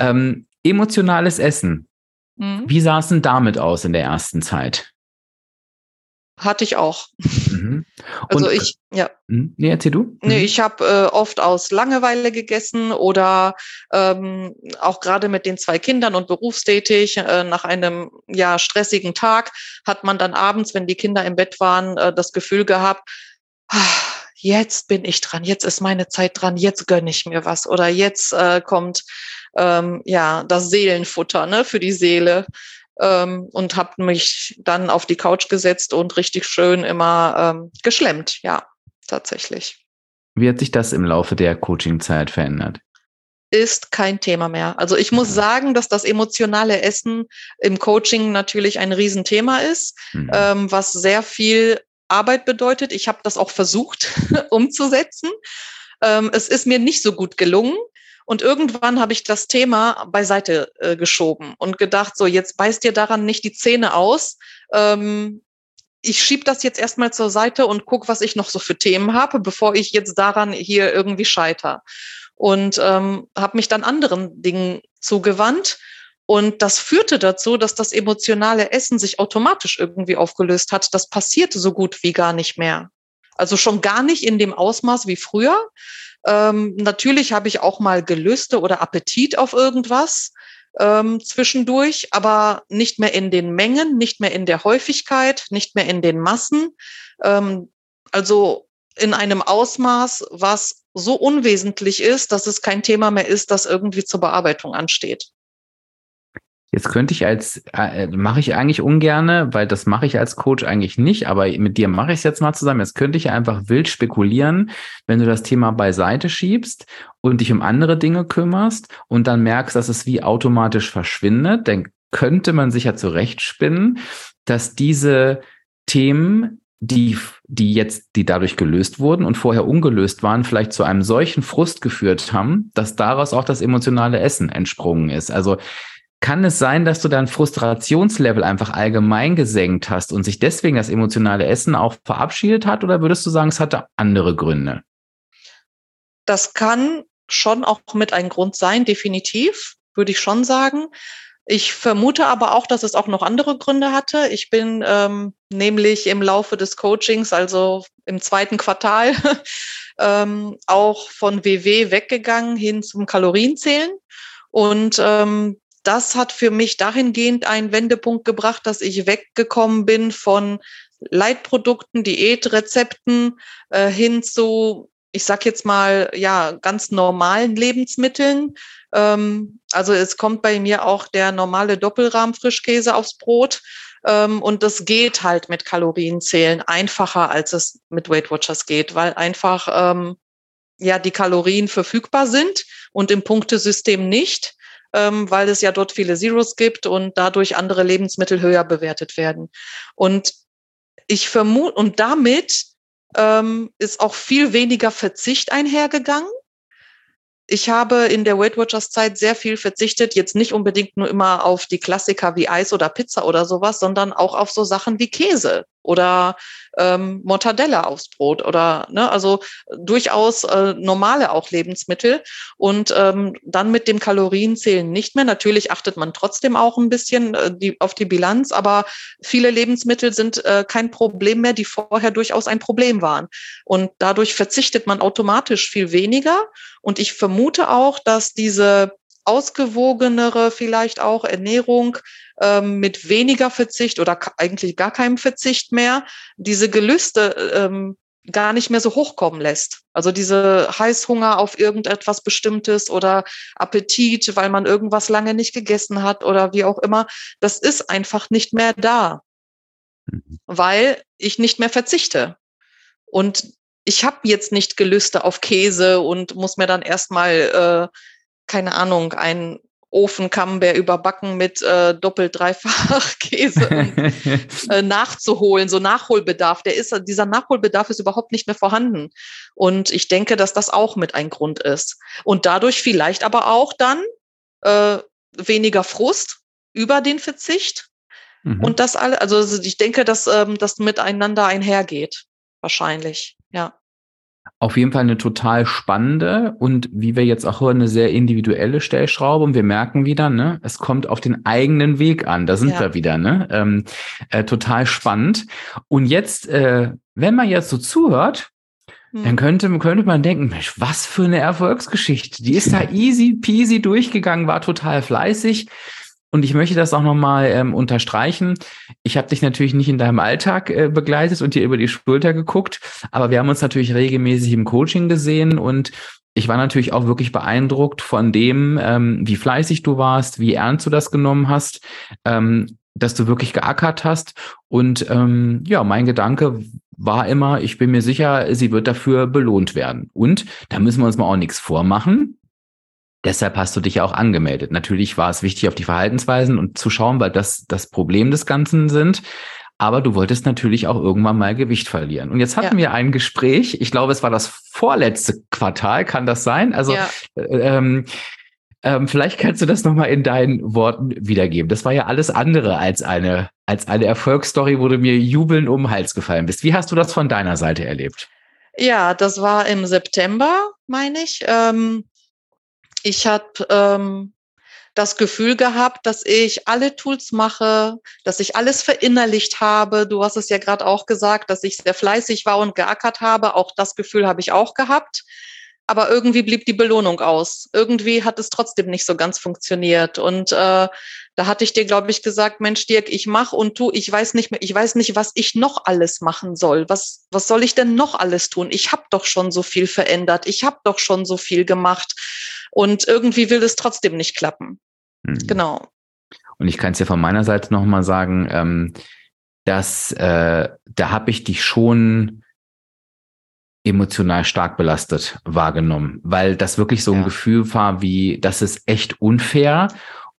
Ähm, emotionales Essen. Mhm. Wie sah es denn damit aus in der ersten Zeit? Hatte ich auch. Mhm. Also ich, ja. Hm? Nee, erzähl du. Mhm. Nee, ich habe äh, oft aus Langeweile gegessen oder ähm, auch gerade mit den zwei Kindern und berufstätig äh, nach einem ja stressigen Tag hat man dann abends, wenn die Kinder im Bett waren, äh, das Gefühl gehabt, jetzt bin ich dran, jetzt ist meine Zeit dran, jetzt gönne ich mir was oder jetzt äh, kommt ähm, ja das Seelenfutter ne, für die Seele ähm, und habe mich dann auf die Couch gesetzt und richtig schön immer ähm, geschlemmt. Ja, tatsächlich. Wie hat sich das im Laufe der Coaching-Zeit verändert? Ist kein Thema mehr. Also ich muss sagen, dass das emotionale Essen im Coaching natürlich ein Riesenthema ist, mhm. ähm, was sehr viel Arbeit bedeutet. Ich habe das auch versucht umzusetzen. Ähm, es ist mir nicht so gut gelungen. Und irgendwann habe ich das Thema beiseite äh, geschoben und gedacht, so jetzt beißt dir daran nicht die Zähne aus. Ähm, ich schieb das jetzt erstmal zur Seite und guck, was ich noch so für Themen habe, bevor ich jetzt daran hier irgendwie scheiter. Und ähm, habe mich dann anderen Dingen zugewandt. Und das führte dazu, dass das emotionale Essen sich automatisch irgendwie aufgelöst hat. Das passierte so gut wie gar nicht mehr. Also schon gar nicht in dem Ausmaß wie früher. Ähm, natürlich habe ich auch mal Gelüste oder Appetit auf irgendwas ähm, zwischendurch, aber nicht mehr in den Mengen, nicht mehr in der Häufigkeit, nicht mehr in den Massen. Ähm, also in einem Ausmaß, was so unwesentlich ist, dass es kein Thema mehr ist, das irgendwie zur Bearbeitung ansteht. Jetzt könnte ich als, äh, mache ich eigentlich ungerne, weil das mache ich als Coach eigentlich nicht, aber mit dir mache ich es jetzt mal zusammen. Jetzt könnte ich einfach wild spekulieren, wenn du das Thema beiseite schiebst und dich um andere Dinge kümmerst und dann merkst, dass es wie automatisch verschwindet, dann könnte man sich ja zurechtspinnen, dass diese Themen die, die jetzt, die dadurch gelöst wurden und vorher ungelöst waren, vielleicht zu einem solchen Frust geführt haben, dass daraus auch das emotionale Essen entsprungen ist. Also kann es sein, dass du dein Frustrationslevel einfach allgemein gesenkt hast und sich deswegen das emotionale Essen auch verabschiedet hat? Oder würdest du sagen, es hatte andere Gründe? Das kann schon auch mit ein Grund sein, definitiv, würde ich schon sagen. Ich vermute aber auch, dass es auch noch andere Gründe hatte. Ich bin ähm, nämlich im Laufe des Coachings, also im zweiten Quartal, ähm, auch von WW weggegangen hin zum Kalorienzählen. Und ähm, das hat für mich dahingehend einen Wendepunkt gebracht, dass ich weggekommen bin von Leitprodukten, Diätrezepten äh, hin zu, ich sag jetzt mal, ja, ganz normalen Lebensmitteln. Ähm, also es kommt bei mir auch der normale Doppelrahm-Frischkäse aufs Brot. Ähm, und das geht halt mit Kalorienzählen einfacher, als es mit Weight Watchers geht, weil einfach ähm, ja die Kalorien verfügbar sind und im Punktesystem nicht ähm, weil es ja dort viele Zeros gibt und dadurch andere Lebensmittel höher bewertet werden. Und ich vermute, und damit ähm, ist auch viel weniger Verzicht einhergegangen. Ich habe in der Weight Watchers Zeit sehr viel verzichtet, jetzt nicht unbedingt nur immer auf die Klassiker wie Eis oder Pizza oder sowas, sondern auch auf so Sachen wie Käse oder ähm, Mortadella aufs Brot oder ne, also durchaus äh, normale auch Lebensmittel und ähm, dann mit dem Kalorienzählen nicht mehr. Natürlich achtet man trotzdem auch ein bisschen äh, die, auf die Bilanz, aber viele Lebensmittel sind äh, kein Problem mehr, die vorher durchaus ein Problem waren. Und dadurch verzichtet man automatisch viel weniger. Und ich vermute auch, dass diese ausgewogenere vielleicht auch Ernährung ähm, mit weniger Verzicht oder eigentlich gar keinem Verzicht mehr, diese Gelüste ähm, gar nicht mehr so hochkommen lässt. Also diese Heißhunger auf irgendetwas Bestimmtes oder Appetit, weil man irgendwas lange nicht gegessen hat oder wie auch immer, das ist einfach nicht mehr da, mhm. weil ich nicht mehr verzichte. Und ich habe jetzt nicht Gelüste auf Käse und muss mir dann erstmal, äh, keine Ahnung, ein Ofencamembert überbacken mit äh, doppelt dreifach Käse äh, nachzuholen, so Nachholbedarf. Der ist, dieser Nachholbedarf ist überhaupt nicht mehr vorhanden. Und ich denke, dass das auch mit ein Grund ist. Und dadurch vielleicht aber auch dann äh, weniger Frust über den Verzicht. Mhm. Und das alle, also ich denke, dass ähm, das miteinander einhergeht. Wahrscheinlich, ja. Auf jeden Fall eine total spannende und wie wir jetzt auch hören, eine sehr individuelle Stellschraube. Und wir merken wieder, ne, es kommt auf den eigenen Weg an. Da sind ja. wir wieder, ne? Ähm, äh, total spannend. Und jetzt, äh, wenn man jetzt so zuhört, hm. dann könnte, könnte man denken, Mensch, was für eine Erfolgsgeschichte. Die ist da easy peasy durchgegangen, war total fleißig. Und ich möchte das auch nochmal ähm, unterstreichen. Ich habe dich natürlich nicht in deinem Alltag äh, begleitet und dir über die Schulter geguckt, aber wir haben uns natürlich regelmäßig im Coaching gesehen und ich war natürlich auch wirklich beeindruckt von dem, ähm, wie fleißig du warst, wie ernst du das genommen hast, ähm, dass du wirklich geackert hast. Und ähm, ja, mein Gedanke war immer, ich bin mir sicher, sie wird dafür belohnt werden. Und da müssen wir uns mal auch nichts vormachen. Deshalb hast du dich ja auch angemeldet. Natürlich war es wichtig, auf die Verhaltensweisen und zu schauen, weil das das Problem des Ganzen sind. Aber du wolltest natürlich auch irgendwann mal Gewicht verlieren. Und jetzt hatten ja. wir ein Gespräch. Ich glaube, es war das vorletzte Quartal. Kann das sein? Also, ja. Äh, ähm, ähm, vielleicht kannst du das nochmal in deinen Worten wiedergeben. Das war ja alles andere als eine, als eine Erfolgsstory, wo du mir jubeln um den Hals gefallen bist. Wie hast du das von deiner Seite erlebt? Ja, das war im September, meine ich. Ähm, ich habe ähm, das Gefühl gehabt, dass ich alle Tools mache, dass ich alles verinnerlicht habe. Du hast es ja gerade auch gesagt, dass ich sehr fleißig war und geackert habe. Auch das Gefühl habe ich auch gehabt. Aber irgendwie blieb die Belohnung aus. Irgendwie hat es trotzdem nicht so ganz funktioniert. Und äh, da hatte ich dir, glaube ich, gesagt, Mensch, Dirk, ich mache und tu, ich weiß nicht mehr, ich weiß nicht, was ich noch alles machen soll. Was, was soll ich denn noch alles tun? Ich habe doch schon so viel verändert. Ich habe doch schon so viel gemacht. Und irgendwie will es trotzdem nicht klappen. Mhm. Genau. Und ich kann es ja von meiner Seite nochmal sagen, ähm, dass äh, da habe ich dich schon emotional stark belastet wahrgenommen, weil das wirklich so ein ja. Gefühl war wie, das ist echt unfair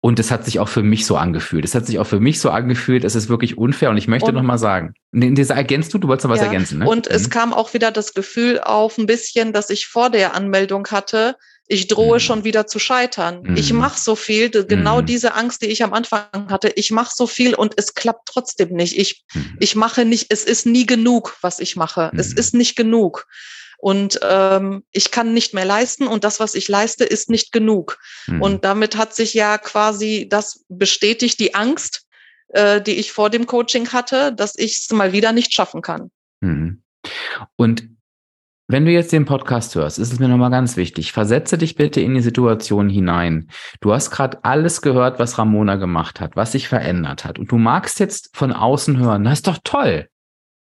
und es hat sich auch für mich so angefühlt. Es hat sich auch für mich so angefühlt, es ist wirklich unfair. Und ich möchte nochmal sagen, diese ergänzt du, du wolltest noch was ja, ergänzen. Ne? Und mhm. es kam auch wieder das Gefühl auf ein bisschen, dass ich vor der Anmeldung hatte, ich drohe mhm. schon wieder zu scheitern. Mhm. Ich mache so viel, genau mhm. diese Angst, die ich am Anfang hatte. Ich mache so viel und es klappt trotzdem nicht. Ich, mhm. ich mache nicht, es ist nie genug, was ich mache. Es mhm. ist nicht genug. Und ähm, ich kann nicht mehr leisten und das, was ich leiste, ist nicht genug. Mhm. Und damit hat sich ja quasi das bestätigt, die Angst, äh, die ich vor dem Coaching hatte, dass ich es mal wieder nicht schaffen kann. Und wenn du jetzt den Podcast hörst, ist es mir nochmal ganz wichtig. Versetze dich bitte in die Situation hinein. Du hast gerade alles gehört, was Ramona gemacht hat, was sich verändert hat. Und du magst jetzt von außen hören, das ist doch toll.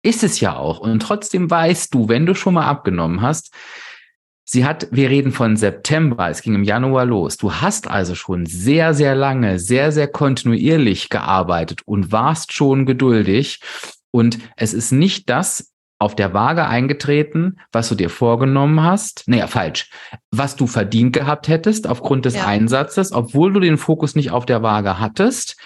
Ist es ja auch. Und trotzdem weißt du, wenn du schon mal abgenommen hast, sie hat, wir reden von September, es ging im Januar los. Du hast also schon sehr, sehr lange, sehr, sehr kontinuierlich gearbeitet und warst schon geduldig. Und es ist nicht das, auf der Waage eingetreten, was du dir vorgenommen hast. Naja, falsch. Was du verdient gehabt hättest aufgrund des ja. Einsatzes, obwohl du den Fokus nicht auf der Waage hattest.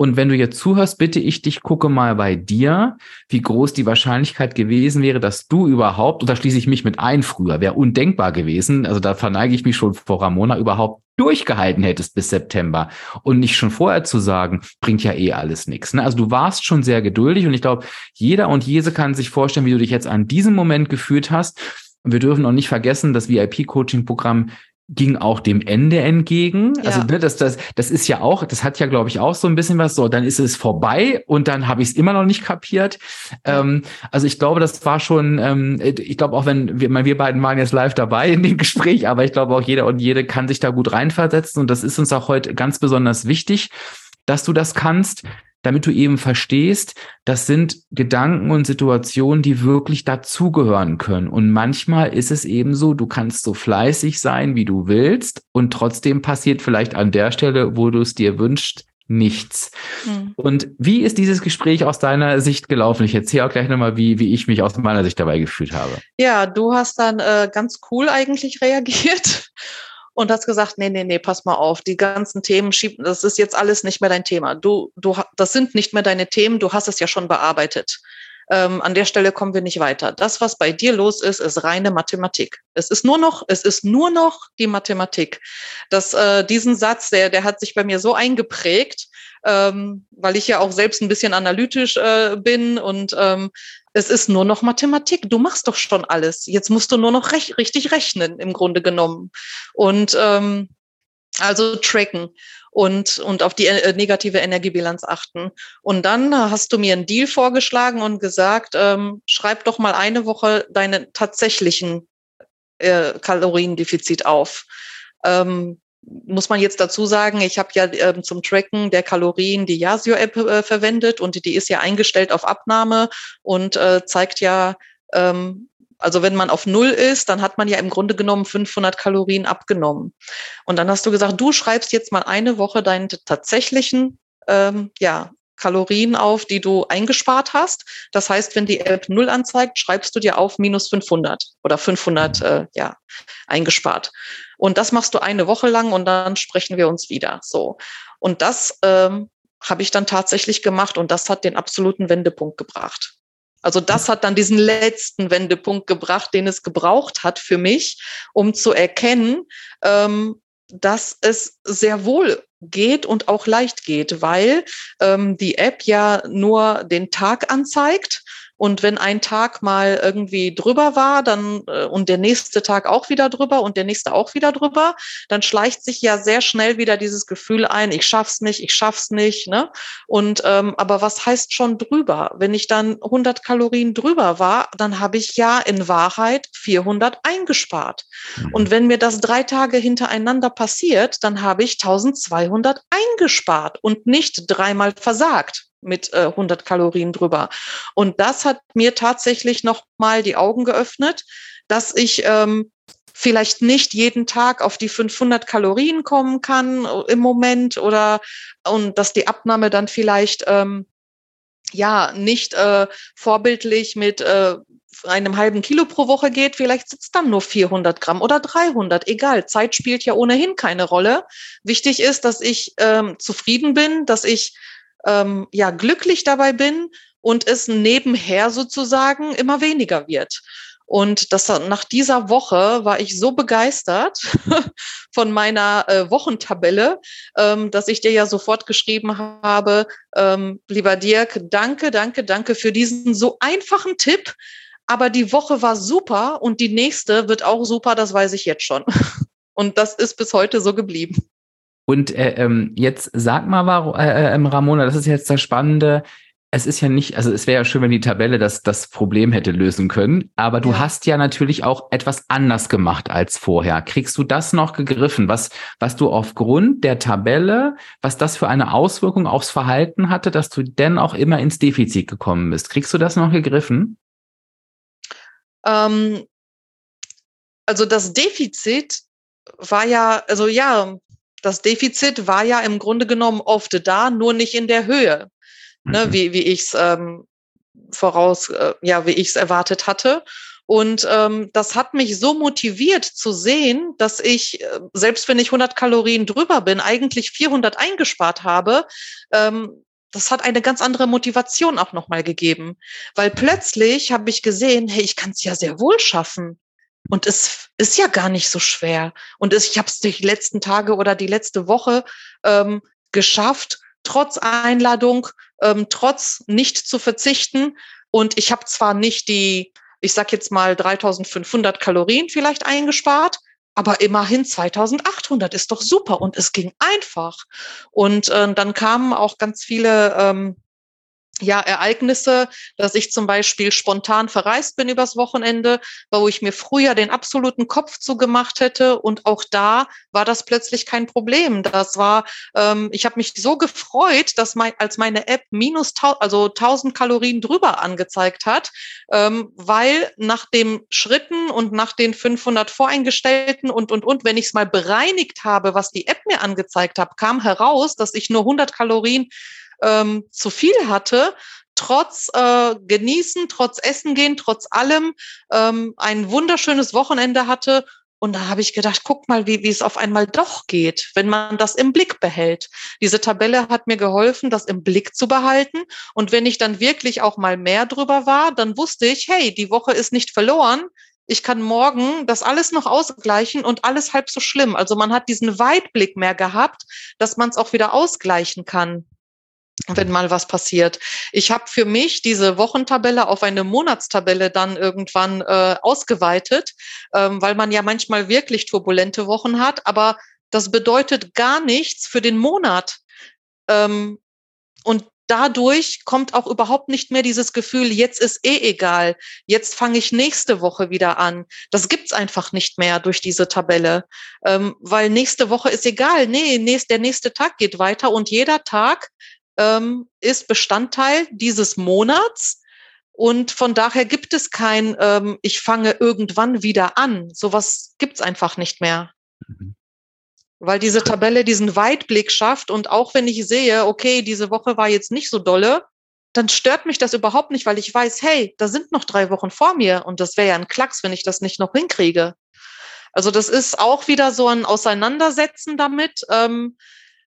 Und wenn du jetzt zuhörst, bitte ich dich, gucke mal bei dir, wie groß die Wahrscheinlichkeit gewesen wäre, dass du überhaupt, und da schließe ich mich mit ein früher, wäre undenkbar gewesen, also da verneige ich mich schon vor Ramona, überhaupt durchgehalten hättest bis September und nicht schon vorher zu sagen, bringt ja eh alles nichts. Ne? Also du warst schon sehr geduldig und ich glaube, jeder und jede kann sich vorstellen, wie du dich jetzt an diesem Moment gefühlt hast. Und wir dürfen auch nicht vergessen, das VIP-Coaching-Programm ging auch dem Ende entgegen. Ja. Also ne, das, das, das ist ja auch, das hat ja, glaube ich, auch so ein bisschen was. So, dann ist es vorbei und dann habe ich es immer noch nicht kapiert. Ähm, also ich glaube, das war schon, ähm, ich glaube auch, wenn wir, wir beiden waren jetzt live dabei in dem Gespräch, aber ich glaube auch jeder und jede kann sich da gut reinversetzen und das ist uns auch heute ganz besonders wichtig, dass du das kannst. Damit du eben verstehst, das sind Gedanken und Situationen, die wirklich dazugehören können. Und manchmal ist es eben so, du kannst so fleißig sein, wie du willst, und trotzdem passiert vielleicht an der Stelle, wo du es dir wünschst, nichts. Mhm. Und wie ist dieses Gespräch aus deiner Sicht gelaufen? Ich erzähle auch gleich nochmal, wie, wie ich mich aus meiner Sicht dabei gefühlt habe. Ja, du hast dann äh, ganz cool eigentlich reagiert und hast gesagt, nee, nee, nee, pass mal auf, die ganzen Themen schieben, das ist jetzt alles nicht mehr dein Thema. Du, du, das sind nicht mehr deine Themen, du hast es ja schon bearbeitet. Ähm, an der Stelle kommen wir nicht weiter. Das, was bei dir los ist, ist reine Mathematik. Es ist nur noch, es ist nur noch die Mathematik. Das, äh, diesen Satz, der, der hat sich bei mir so eingeprägt, ähm, weil ich ja auch selbst ein bisschen analytisch äh, bin und ähm, es ist nur noch Mathematik. Du machst doch schon alles. Jetzt musst du nur noch rech richtig rechnen, im Grunde genommen. Und ähm, also tracken und, und auf die äh, negative Energiebilanz achten. Und dann hast du mir einen Deal vorgeschlagen und gesagt, ähm, schreib doch mal eine Woche deinen tatsächlichen äh, Kaloriendefizit auf. Ähm, muss man jetzt dazu sagen, ich habe ja äh, zum Tracken der Kalorien die Yasio-App äh, verwendet und die ist ja eingestellt auf Abnahme und äh, zeigt ja ähm, also wenn man auf Null ist, dann hat man ja im Grunde genommen 500 Kalorien abgenommen. Und dann hast du gesagt, du schreibst jetzt mal eine Woche deinen tatsächlichen ähm, ja, Kalorien auf, die du eingespart hast. Das heißt, wenn die App Null anzeigt, schreibst du dir auf minus 500 oder 500 äh, ja, eingespart. Und das machst du eine Woche lang und dann sprechen wir uns wieder. So. Und das ähm, habe ich dann tatsächlich gemacht und das hat den absoluten Wendepunkt gebracht. Also das hat dann diesen letzten Wendepunkt gebracht, den es gebraucht hat für mich, um zu erkennen, ähm, dass es sehr wohl geht und auch leicht geht, weil ähm, die App ja nur den Tag anzeigt und wenn ein Tag mal irgendwie drüber war, dann äh, und der nächste Tag auch wieder drüber und der nächste auch wieder drüber, dann schleicht sich ja sehr schnell wieder dieses Gefühl ein, ich schaff's nicht, ich schaff's nicht. Ne? Und ähm, aber was heißt schon drüber? Wenn ich dann 100 Kalorien drüber war, dann habe ich ja in Wahrheit 400 eingespart. Mhm. Und wenn mir das drei Tage hintereinander passiert, dann habe ich 1200 eingespart und nicht dreimal versagt mit äh, 100 Kalorien drüber. Und das hat mir tatsächlich noch mal die Augen geöffnet, dass ich ähm, vielleicht nicht jeden Tag auf die 500 Kalorien kommen kann äh, im Moment oder und dass die Abnahme dann vielleicht ähm, ja nicht äh, vorbildlich mit äh, einem halben Kilo pro Woche geht, vielleicht sitzt dann nur 400 Gramm oder 300, egal. Zeit spielt ja ohnehin keine Rolle. Wichtig ist, dass ich ähm, zufrieden bin, dass ich ähm, ja glücklich dabei bin und es nebenher sozusagen immer weniger wird. Und das, nach dieser Woche war ich so begeistert von meiner äh, Wochentabelle, ähm, dass ich dir ja sofort geschrieben habe, ähm, lieber Dirk, danke, danke, danke für diesen so einfachen Tipp. Aber die Woche war super und die nächste wird auch super, das weiß ich jetzt schon. Und das ist bis heute so geblieben. Und äh, ähm, jetzt sag mal, äh, äh, Ramona, das ist jetzt das Spannende. Es ist ja nicht, also es wäre ja schön, wenn die Tabelle das, das Problem hätte lösen können, aber du ja. hast ja natürlich auch etwas anders gemacht als vorher. Kriegst du das noch gegriffen, was, was du aufgrund der Tabelle, was das für eine Auswirkung aufs Verhalten hatte, dass du denn auch immer ins Defizit gekommen bist? Kriegst du das noch gegriffen? Ähm, also das Defizit war ja, also ja, das Defizit war ja im Grunde genommen oft da, nur nicht in der Höhe, ne, mhm. wie, wie ich es ähm, voraus, äh, ja, wie ich es erwartet hatte. Und ähm, das hat mich so motiviert zu sehen, dass ich, äh, selbst wenn ich 100 Kalorien drüber bin, eigentlich 400 eingespart habe. Ähm, das hat eine ganz andere Motivation auch nochmal gegeben, weil plötzlich habe ich gesehen, hey, ich kann es ja sehr wohl schaffen. Und es ist ja gar nicht so schwer. Und es, ich habe es die letzten Tage oder die letzte Woche ähm, geschafft, trotz Einladung, ähm, trotz nicht zu verzichten. Und ich habe zwar nicht die, ich sag jetzt mal 3500 Kalorien vielleicht eingespart, aber immerhin 2800 ist doch super und es ging einfach. Und äh, dann kamen auch ganz viele ähm, ja, Ereignisse, dass ich zum Beispiel spontan verreist bin übers Wochenende, wo ich mir früher den absoluten Kopf zugemacht hätte. Und auch da war das plötzlich kein Problem. Das war, ähm, ich habe mich so gefreut, dass mein, als meine App minus, also 1000 Kalorien drüber angezeigt hat, ähm, weil nach den Schritten und nach den 500 voreingestellten und, und, und, wenn ich es mal bereinigt habe, was die App mir angezeigt hat, kam heraus, dass ich nur 100 Kalorien ähm, zu viel hatte, trotz äh, Genießen, trotz Essen gehen, trotz allem ähm, ein wunderschönes Wochenende hatte. Und da habe ich gedacht, guck mal, wie, wie es auf einmal doch geht, wenn man das im Blick behält. Diese Tabelle hat mir geholfen, das im Blick zu behalten. Und wenn ich dann wirklich auch mal mehr drüber war, dann wusste ich, hey, die Woche ist nicht verloren. Ich kann morgen das alles noch ausgleichen und alles halb so schlimm. Also man hat diesen Weitblick mehr gehabt, dass man es auch wieder ausgleichen kann wenn mal was passiert. Ich habe für mich diese Wochentabelle auf eine Monatstabelle dann irgendwann äh, ausgeweitet, ähm, weil man ja manchmal wirklich turbulente Wochen hat, aber das bedeutet gar nichts für den Monat. Ähm, und dadurch kommt auch überhaupt nicht mehr dieses Gefühl, jetzt ist eh egal, jetzt fange ich nächste Woche wieder an. Das gibt's einfach nicht mehr durch diese Tabelle, ähm, weil nächste Woche ist egal. Nee, nächst, der nächste Tag geht weiter und jeder Tag ähm, ist Bestandteil dieses Monats. Und von daher gibt es kein, ähm, ich fange irgendwann wieder an. Sowas gibt's einfach nicht mehr. Mhm. Weil diese Tabelle diesen Weitblick schafft und auch wenn ich sehe, okay, diese Woche war jetzt nicht so dolle, dann stört mich das überhaupt nicht, weil ich weiß, hey, da sind noch drei Wochen vor mir und das wäre ja ein Klacks, wenn ich das nicht noch hinkriege. Also das ist auch wieder so ein Auseinandersetzen damit. Ähm,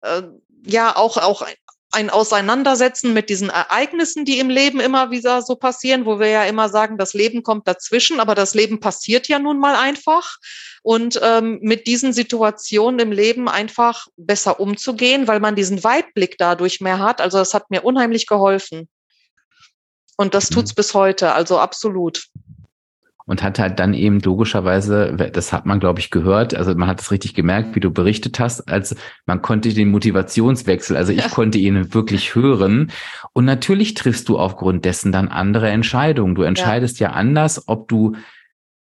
äh, ja, auch, auch ein Auseinandersetzen mit diesen Ereignissen, die im Leben immer wieder so passieren, wo wir ja immer sagen, das Leben kommt dazwischen, aber das Leben passiert ja nun mal einfach. Und ähm, mit diesen Situationen im Leben einfach besser umzugehen, weil man diesen Weitblick dadurch mehr hat. Also das hat mir unheimlich geholfen. Und das tut's mhm. bis heute, also absolut und hat halt dann eben logischerweise, das hat man, glaube ich, gehört, also man hat es richtig gemerkt, wie du berichtet hast, als man konnte den Motivationswechsel, also ich ja. konnte ihn wirklich hören. Und natürlich triffst du aufgrund dessen dann andere Entscheidungen. Du entscheidest ja, ja anders, ob du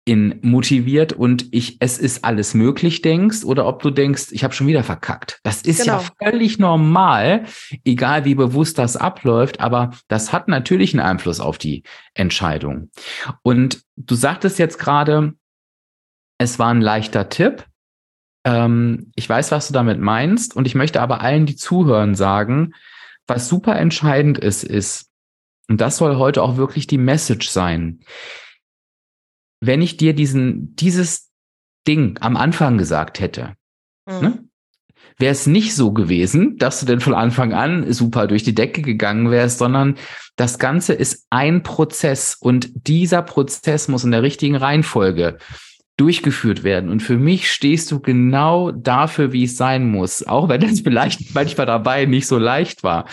in motiviert und ich es ist alles möglich denkst oder ob du denkst, ich habe schon wieder verkackt. Das ist genau. ja völlig normal, egal wie bewusst das abläuft, aber das hat natürlich einen Einfluss auf die Entscheidung. Und du sagtest jetzt gerade, es war ein leichter Tipp. Ähm, ich weiß, was du damit meinst und ich möchte aber allen, die zuhören, sagen, was super entscheidend ist, ist, und das soll heute auch wirklich die Message sein, wenn ich dir diesen, dieses Ding am Anfang gesagt hätte, mhm. ne? wäre es nicht so gewesen, dass du denn von Anfang an super durch die Decke gegangen wärst, sondern das Ganze ist ein Prozess und dieser Prozess muss in der richtigen Reihenfolge durchgeführt werden. Und für mich stehst du genau dafür, wie es sein muss, auch wenn es vielleicht manchmal dabei nicht so leicht war.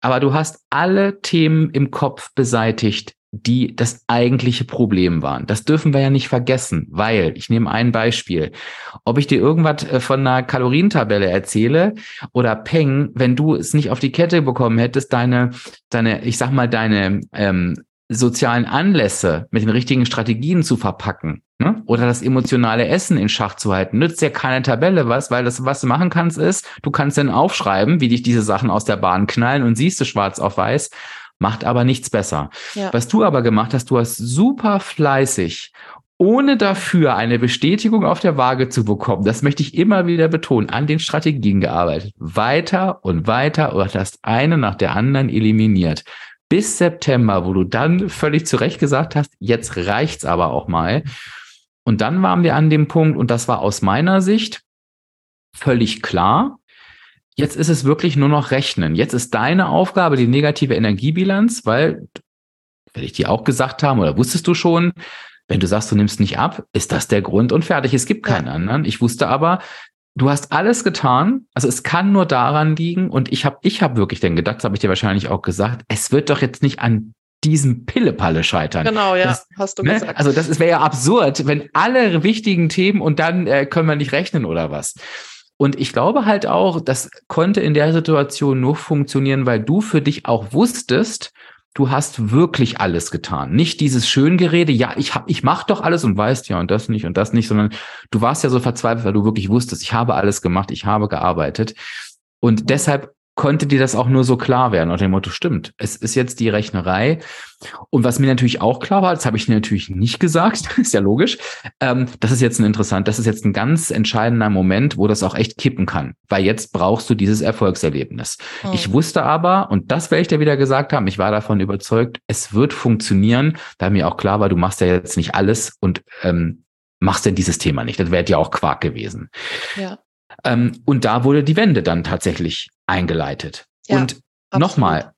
Aber du hast alle Themen im Kopf beseitigt, die das eigentliche Problem waren. Das dürfen wir ja nicht vergessen, weil, ich nehme ein Beispiel, ob ich dir irgendwas äh, von einer Kalorientabelle erzähle oder Peng, wenn du es nicht auf die Kette bekommen hättest, deine, deine, ich sag mal, deine ähm, sozialen Anlässe mit den richtigen Strategien zu verpacken ne? oder das emotionale Essen in Schach zu halten, nützt ja keine Tabelle was, weil das, was du machen kannst, ist, du kannst dann aufschreiben, wie dich diese Sachen aus der Bahn knallen und siehst du schwarz auf weiß macht aber nichts besser. Ja. Was du aber gemacht hast, du hast super fleißig ohne dafür eine Bestätigung auf der Waage zu bekommen, das möchte ich immer wieder betonen, an den Strategien gearbeitet. Weiter und weiter und hast eine nach der anderen eliminiert. Bis September, wo du dann völlig zu Recht gesagt hast, jetzt reicht's aber auch mal. Und dann waren wir an dem Punkt, und das war aus meiner Sicht völlig klar, Jetzt ist es wirklich nur noch Rechnen. Jetzt ist deine Aufgabe die negative Energiebilanz, weil, werde ich dir auch gesagt haben, oder wusstest du schon, wenn du sagst, du nimmst nicht ab, ist das der Grund und fertig. Es gibt keinen ja. anderen. Ich wusste aber, du hast alles getan. Also es kann nur daran liegen. Und ich habe ich hab wirklich dann gedacht, das habe ich dir wahrscheinlich auch gesagt, es wird doch jetzt nicht an diesem Pillepalle scheitern. Genau, ja, das, hast du ne? gesagt. Also das wäre ja absurd, wenn alle wichtigen Themen und dann äh, können wir nicht rechnen oder was. Und ich glaube halt auch, das konnte in der Situation nur funktionieren, weil du für dich auch wusstest, du hast wirklich alles getan. Nicht dieses Schöngerede, ja, ich hab, ich mach doch alles und weißt ja und das nicht und das nicht, sondern du warst ja so verzweifelt, weil du wirklich wusstest, ich habe alles gemacht, ich habe gearbeitet. Und deshalb konnte dir das auch nur so klar werden. Und dem Motto, stimmt, es ist jetzt die Rechnerei. Und was mir natürlich auch klar war, das habe ich dir natürlich nicht gesagt, ist ja logisch, ähm, das ist jetzt ein interessant, das ist jetzt ein ganz entscheidender Moment, wo das auch echt kippen kann. Weil jetzt brauchst du dieses Erfolgserlebnis. Mhm. Ich wusste aber, und das werde ich dir wieder gesagt haben, ich war davon überzeugt, es wird funktionieren, da mir auch klar war, du machst ja jetzt nicht alles und ähm, machst denn dieses Thema nicht. Das wäre ja auch Quark gewesen. Ja. Ähm, und da wurde die Wende dann tatsächlich eingeleitet. Ja, und nochmal,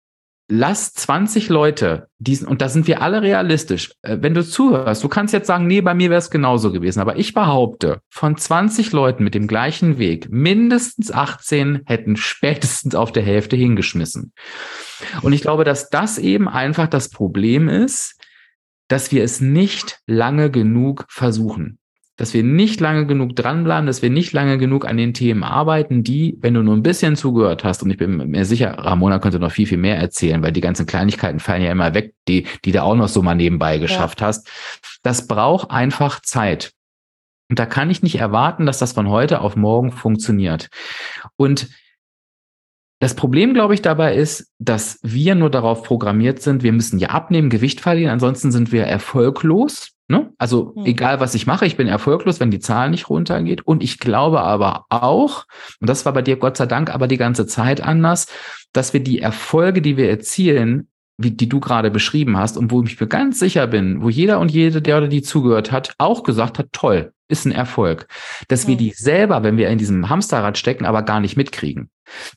lass 20 Leute diesen, und da sind wir alle realistisch, äh, wenn du zuhörst, du kannst jetzt sagen, nee, bei mir wäre es genauso gewesen, aber ich behaupte, von 20 Leuten mit dem gleichen Weg, mindestens 18 hätten spätestens auf der Hälfte hingeschmissen. Und ich glaube, dass das eben einfach das Problem ist, dass wir es nicht lange genug versuchen dass wir nicht lange genug dranbleiben, dass wir nicht lange genug an den Themen arbeiten, die, wenn du nur ein bisschen zugehört hast, und ich bin mir sicher, Ramona könnte noch viel, viel mehr erzählen, weil die ganzen Kleinigkeiten fallen ja immer weg, die, die du auch noch so mal nebenbei geschafft ja. hast. Das braucht einfach Zeit. Und da kann ich nicht erwarten, dass das von heute auf morgen funktioniert. Und das Problem, glaube ich, dabei ist, dass wir nur darauf programmiert sind, wir müssen ja abnehmen, Gewicht verlieren, ansonsten sind wir erfolglos. Ne? Also mhm. egal, was ich mache, ich bin erfolglos, wenn die Zahl nicht runtergeht. Und ich glaube aber auch, und das war bei dir Gott sei Dank aber die ganze Zeit anders, dass wir die Erfolge, die wir erzielen, wie die du gerade beschrieben hast und wo ich mir ganz sicher bin, wo jeder und jede, der oder die zugehört hat, auch gesagt hat, toll, ist ein Erfolg. Dass mhm. wir die selber, wenn wir in diesem Hamsterrad stecken, aber gar nicht mitkriegen.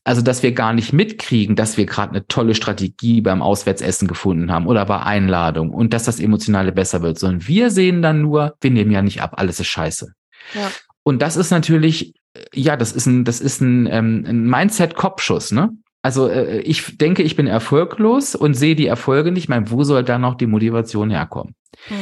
Also, dass wir gar nicht mitkriegen, dass wir gerade eine tolle Strategie beim Auswärtsessen gefunden haben oder bei Einladung und dass das Emotionale besser wird, sondern wir sehen dann nur, wir nehmen ja nicht ab, alles ist scheiße. Ja. Und das ist natürlich, ja, das ist ein, das ist ein, ähm, ein Mindset-Kopfschuss, ne? Also äh, ich denke, ich bin erfolglos und sehe die Erfolge nicht. Ich meine, wo soll da noch die Motivation herkommen? Hm.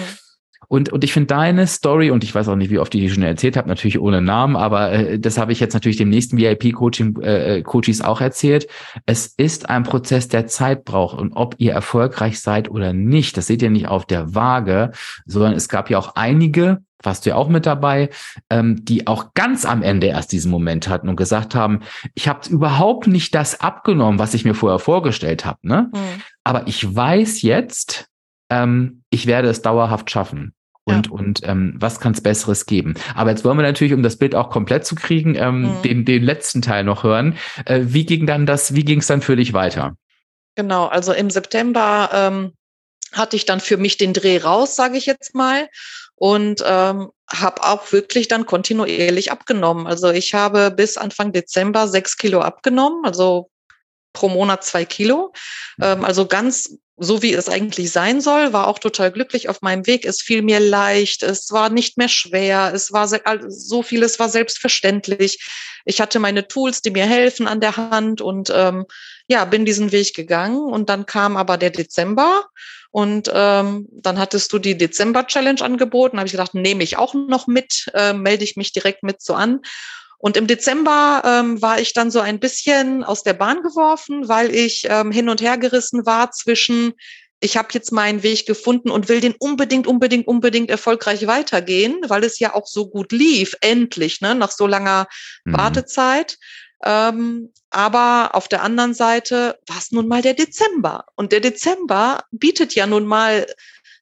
Und, und ich finde deine Story, und ich weiß auch nicht, wie oft ich die schon erzählt habe, natürlich ohne Namen, aber äh, das habe ich jetzt natürlich dem nächsten VIP-Coaching äh, Coaches auch erzählt. Es ist ein Prozess, der Zeit braucht. Und ob ihr erfolgreich seid oder nicht, das seht ihr nicht auf der Waage, sondern es gab ja auch einige, warst du ja auch mit dabei, ähm, die auch ganz am Ende erst diesen Moment hatten und gesagt haben, ich habe überhaupt nicht das abgenommen, was ich mir vorher vorgestellt habe. Ne? Mhm. Aber ich weiß jetzt, ähm, ich werde es dauerhaft schaffen. Und, ja. und ähm, was kann es Besseres geben? Aber jetzt wollen wir natürlich, um das Bild auch komplett zu kriegen, ähm, mhm. den, den letzten Teil noch hören. Äh, wie ging dann das, wie ging es dann für dich weiter? Genau, also im September ähm, hatte ich dann für mich den Dreh raus, sage ich jetzt mal, und ähm, habe auch wirklich dann kontinuierlich abgenommen. Also ich habe bis Anfang Dezember sechs Kilo abgenommen, also pro Monat zwei Kilo. Ähm, also ganz so wie es eigentlich sein soll, war auch total glücklich auf meinem Weg. Es fiel mir leicht, es war nicht mehr schwer, es war so vieles war selbstverständlich. Ich hatte meine Tools, die mir helfen an der Hand und ähm, ja, bin diesen Weg gegangen. Und dann kam aber der Dezember und ähm, dann hattest du die Dezember-Challenge angeboten. habe ich gedacht, nehme ich auch noch mit, äh, melde ich mich direkt mit so an. Und im Dezember ähm, war ich dann so ein bisschen aus der Bahn geworfen, weil ich ähm, hin und her gerissen war zwischen, ich habe jetzt meinen Weg gefunden und will den unbedingt, unbedingt, unbedingt erfolgreich weitergehen, weil es ja auch so gut lief, endlich, ne, nach so langer mhm. Wartezeit. Ähm, aber auf der anderen Seite war es nun mal der Dezember. Und der Dezember bietet ja nun mal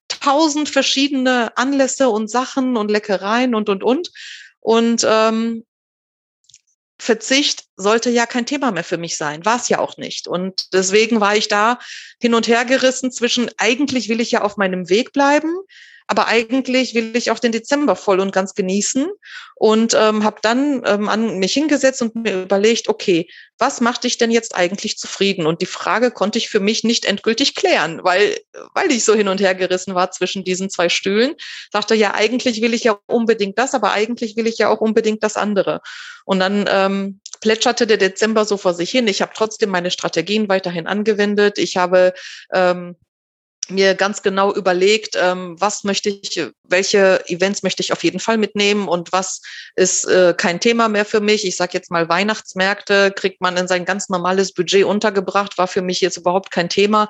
tausend verschiedene Anlässe und Sachen und Leckereien und, und, und. Und ähm, Verzicht sollte ja kein Thema mehr für mich sein, war es ja auch nicht. Und deswegen war ich da hin und her gerissen zwischen, eigentlich will ich ja auf meinem Weg bleiben, aber eigentlich will ich auch den Dezember voll und ganz genießen und ähm, habe dann ähm, an mich hingesetzt und mir überlegt, okay, was macht dich denn jetzt eigentlich zufrieden? Und die Frage konnte ich für mich nicht endgültig klären, weil, weil ich so hin und her gerissen war zwischen diesen zwei Stühlen. Dachte, ja, eigentlich will ich ja unbedingt das, aber eigentlich will ich ja auch unbedingt das andere. Und dann ähm, plätscherte der Dezember so vor sich hin. Ich habe trotzdem meine Strategien weiterhin angewendet. Ich habe ähm, mir ganz genau überlegt, ähm, was möchte ich, welche Events möchte ich auf jeden Fall mitnehmen und was ist äh, kein Thema mehr für mich. Ich sage jetzt mal Weihnachtsmärkte, kriegt man in sein ganz normales Budget untergebracht, war für mich jetzt überhaupt kein Thema.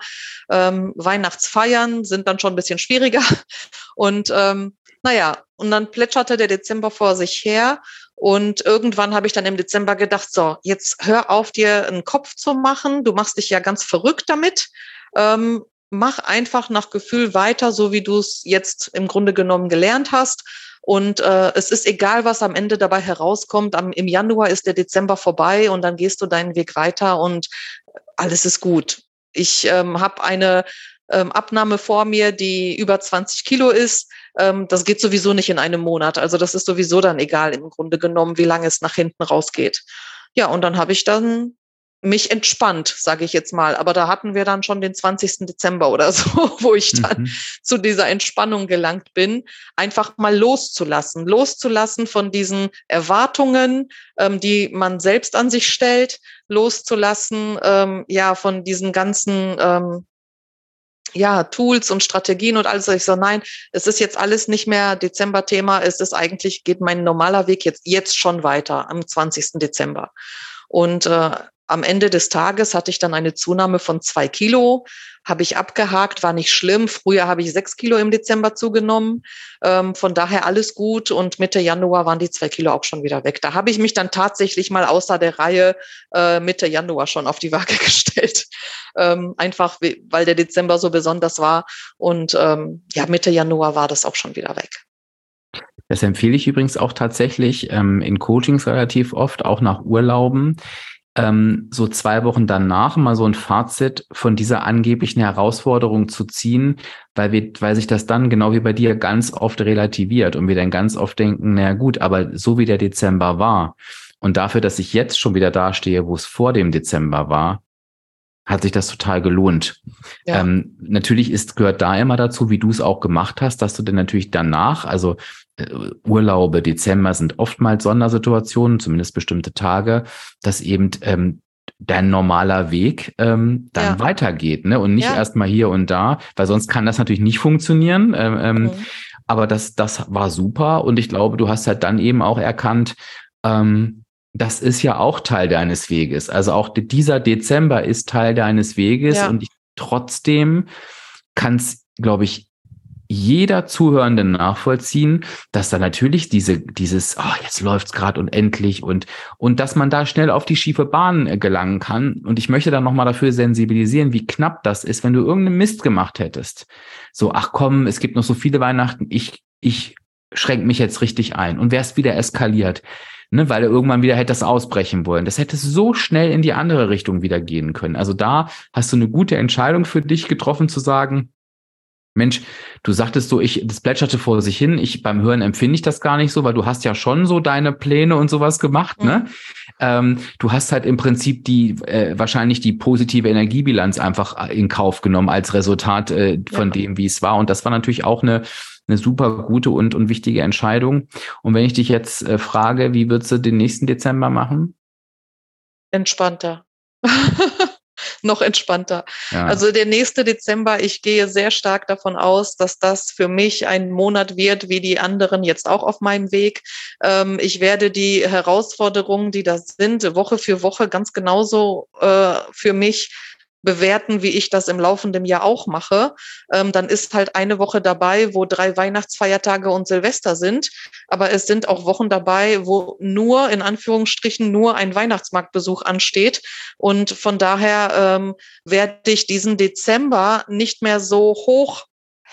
Ähm, Weihnachtsfeiern sind dann schon ein bisschen schwieriger. Und ähm, naja, und dann plätscherte der Dezember vor sich her. Und irgendwann habe ich dann im Dezember gedacht, so, jetzt hör auf, dir einen Kopf zu machen. Du machst dich ja ganz verrückt damit. Ähm, mach einfach nach Gefühl weiter, so wie du es jetzt im Grunde genommen gelernt hast. Und äh, es ist egal, was am Ende dabei herauskommt. Am, Im Januar ist der Dezember vorbei und dann gehst du deinen Weg weiter und alles ist gut. Ich ähm, habe eine ähm, Abnahme vor mir, die über 20 Kilo ist. Ähm, das geht sowieso nicht in einem Monat. Also das ist sowieso dann egal im Grunde genommen, wie lange es nach hinten rausgeht. Ja, und dann habe ich dann mich entspannt, sage ich jetzt mal. Aber da hatten wir dann schon den 20. Dezember oder so, wo ich dann mhm. zu dieser Entspannung gelangt bin, einfach mal loszulassen, loszulassen von diesen Erwartungen, ähm, die man selbst an sich stellt, loszulassen, ähm, ja, von diesen ganzen ähm, ja, Tools und Strategien und alles. Ich so, nein, es ist jetzt alles nicht mehr Dezember-Thema. Es ist eigentlich, geht mein normaler Weg jetzt, jetzt schon weiter am 20. Dezember. Und äh, am Ende des Tages hatte ich dann eine Zunahme von zwei Kilo, habe ich abgehakt, war nicht schlimm. Früher habe ich sechs Kilo im Dezember zugenommen. Ähm, von daher alles gut. Und Mitte Januar waren die zwei Kilo auch schon wieder weg. Da habe ich mich dann tatsächlich mal außer der Reihe äh, Mitte Januar schon auf die Waage gestellt. Ähm, einfach, weil der Dezember so besonders war. Und ähm, ja, Mitte Januar war das auch schon wieder weg. Das empfehle ich übrigens auch tatsächlich ähm, in Coachings relativ oft, auch nach Urlauben ähm, so zwei Wochen danach mal so ein Fazit von dieser angeblichen Herausforderung zu ziehen, weil wir, weil sich das dann genau wie bei dir ganz oft relativiert und wir dann ganz oft denken, na gut, aber so wie der Dezember war und dafür, dass ich jetzt schon wieder dastehe, wo es vor dem Dezember war, hat sich das total gelohnt. Ja. Ähm, natürlich ist, gehört da immer dazu, wie du es auch gemacht hast, dass du dann natürlich danach, also äh, Urlaube, Dezember sind oftmals Sondersituationen, zumindest bestimmte Tage, dass eben ähm, dein normaler Weg ähm, dann ja. weitergeht, ne? Und nicht ja. erstmal hier und da, weil sonst kann das natürlich nicht funktionieren. Ähm, ähm, mhm. Aber das, das war super und ich glaube, du hast halt dann eben auch erkannt, ähm, das ist ja auch Teil deines Weges. Also auch dieser Dezember ist Teil deines Weges ja. und ich, trotzdem kann es, glaube ich, jeder Zuhörende nachvollziehen, dass da natürlich diese, dieses, oh, jetzt läuft's gerade und endlich und, und dass man da schnell auf die schiefe Bahn äh, gelangen kann. Und ich möchte dann nochmal dafür sensibilisieren, wie knapp das ist, wenn du irgendeinen Mist gemacht hättest. So, ach komm, es gibt noch so viele Weihnachten, ich, ich schränke mich jetzt richtig ein und wär's wieder eskaliert ne, weil er irgendwann wieder hätte das ausbrechen wollen. Das hätte so schnell in die andere Richtung wieder gehen können. Also da hast du eine gute Entscheidung für dich getroffen zu sagen, Mensch, du sagtest so, ich, das plätscherte vor sich hin. Ich beim Hören empfinde ich das gar nicht so, weil du hast ja schon so deine Pläne und sowas gemacht, ne? mhm. ne? Ähm, du hast halt im Prinzip die äh, wahrscheinlich die positive Energiebilanz einfach in Kauf genommen als Resultat äh, von ja. dem, wie es war. Und das war natürlich auch eine eine super gute und, und wichtige Entscheidung. Und wenn ich dich jetzt äh, frage, wie würdest du den nächsten Dezember machen? Entspannter. noch entspannter. Ja. Also der nächste Dezember, ich gehe sehr stark davon aus, dass das für mich ein Monat wird, wie die anderen jetzt auch auf meinem Weg. Ähm, ich werde die Herausforderungen, die da sind, Woche für Woche ganz genauso äh, für mich bewerten, wie ich das im laufenden Jahr auch mache, ähm, dann ist halt eine Woche dabei, wo drei Weihnachtsfeiertage und Silvester sind. Aber es sind auch Wochen dabei, wo nur, in Anführungsstrichen, nur ein Weihnachtsmarktbesuch ansteht. Und von daher ähm, werde ich diesen Dezember nicht mehr so hoch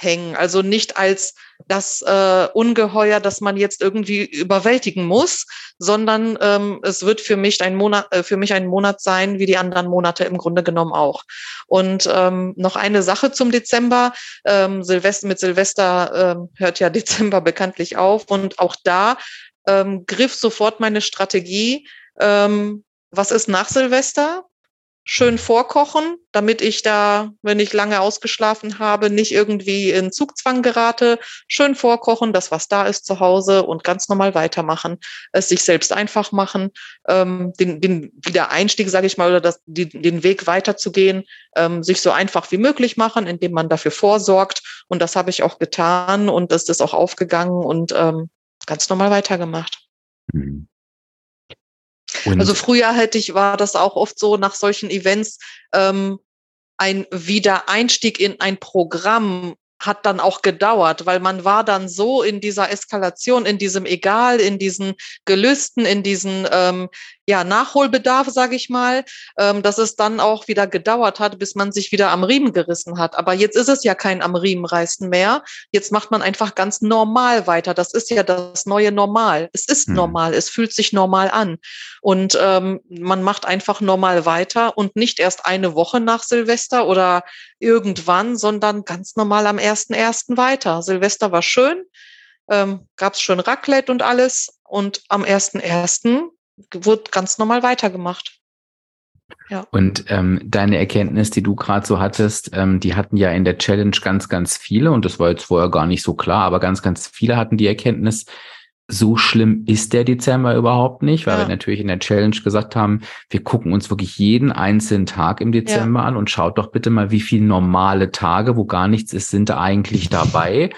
hängen. Also nicht als das äh, Ungeheuer, das man jetzt irgendwie überwältigen muss, sondern ähm, es wird für mich ein Monat, äh, für mich ein Monat sein, wie die anderen Monate im Grunde genommen auch. Und ähm, noch eine Sache zum Dezember. Ähm, Silvester mit Silvester ähm, hört ja Dezember bekanntlich auf und auch da ähm, griff sofort meine Strategie. Ähm, was ist nach Silvester? Schön vorkochen, damit ich da, wenn ich lange ausgeschlafen habe, nicht irgendwie in Zugzwang gerate. Schön vorkochen, das, was da ist zu Hause und ganz normal weitermachen. Es sich selbst einfach machen, ähm, den, den Wiedereinstieg, sage ich mal, oder das, die, den Weg weiterzugehen, ähm, sich so einfach wie möglich machen, indem man dafür vorsorgt. Und das habe ich auch getan und es ist auch aufgegangen und ähm, ganz normal weitergemacht. Mhm. Und also früher hätte ich, war das auch oft so nach solchen Events, ähm, ein Wiedereinstieg in ein Programm hat dann auch gedauert, weil man war dann so in dieser Eskalation, in diesem Egal, in diesen Gelüsten, in diesen ähm, ja, Nachholbedarf, sage ich mal, ähm, dass es dann auch wieder gedauert hat, bis man sich wieder am Riemen gerissen hat. Aber jetzt ist es ja kein am Riemen reißen mehr. Jetzt macht man einfach ganz normal weiter. Das ist ja das neue Normal. Es ist hm. normal. Es fühlt sich normal an. Und ähm, man macht einfach normal weiter und nicht erst eine Woche nach Silvester oder irgendwann, sondern ganz normal am 1.1. weiter. Silvester war schön. Ähm, gab es schon Raclette und alles. Und am 1.1 wurde ganz normal weitergemacht. Ja. Und ähm, deine Erkenntnis, die du gerade so hattest, ähm, die hatten ja in der Challenge ganz, ganz viele, und das war jetzt vorher gar nicht so klar, aber ganz, ganz viele hatten die Erkenntnis, so schlimm ist der Dezember überhaupt nicht, weil ja. wir natürlich in der Challenge gesagt haben, wir gucken uns wirklich jeden einzelnen Tag im Dezember ja. an und schaut doch bitte mal, wie viele normale Tage, wo gar nichts ist, sind da eigentlich dabei.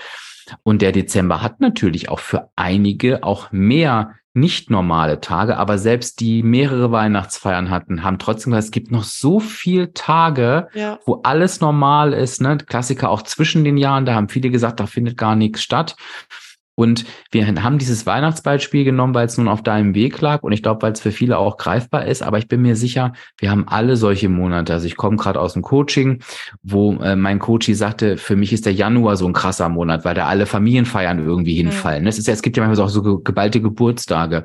Und der Dezember hat natürlich auch für einige auch mehr nicht normale Tage, aber selbst die mehrere Weihnachtsfeiern hatten, haben trotzdem gesagt, es gibt noch so viel Tage, ja. wo alles normal ist. Ne? Klassiker auch zwischen den Jahren, da haben viele gesagt, da findet gar nichts statt. Und wir haben dieses Weihnachtsbeispiel genommen, weil es nun auf deinem Weg lag und ich glaube, weil es für viele auch greifbar ist. Aber ich bin mir sicher, wir haben alle solche Monate. Also ich komme gerade aus dem Coaching, wo äh, mein Coach sagte, für mich ist der Januar so ein krasser Monat, weil da alle Familienfeiern irgendwie hinfallen. Mhm. Es, ist, es gibt ja manchmal auch so geballte Geburtstage.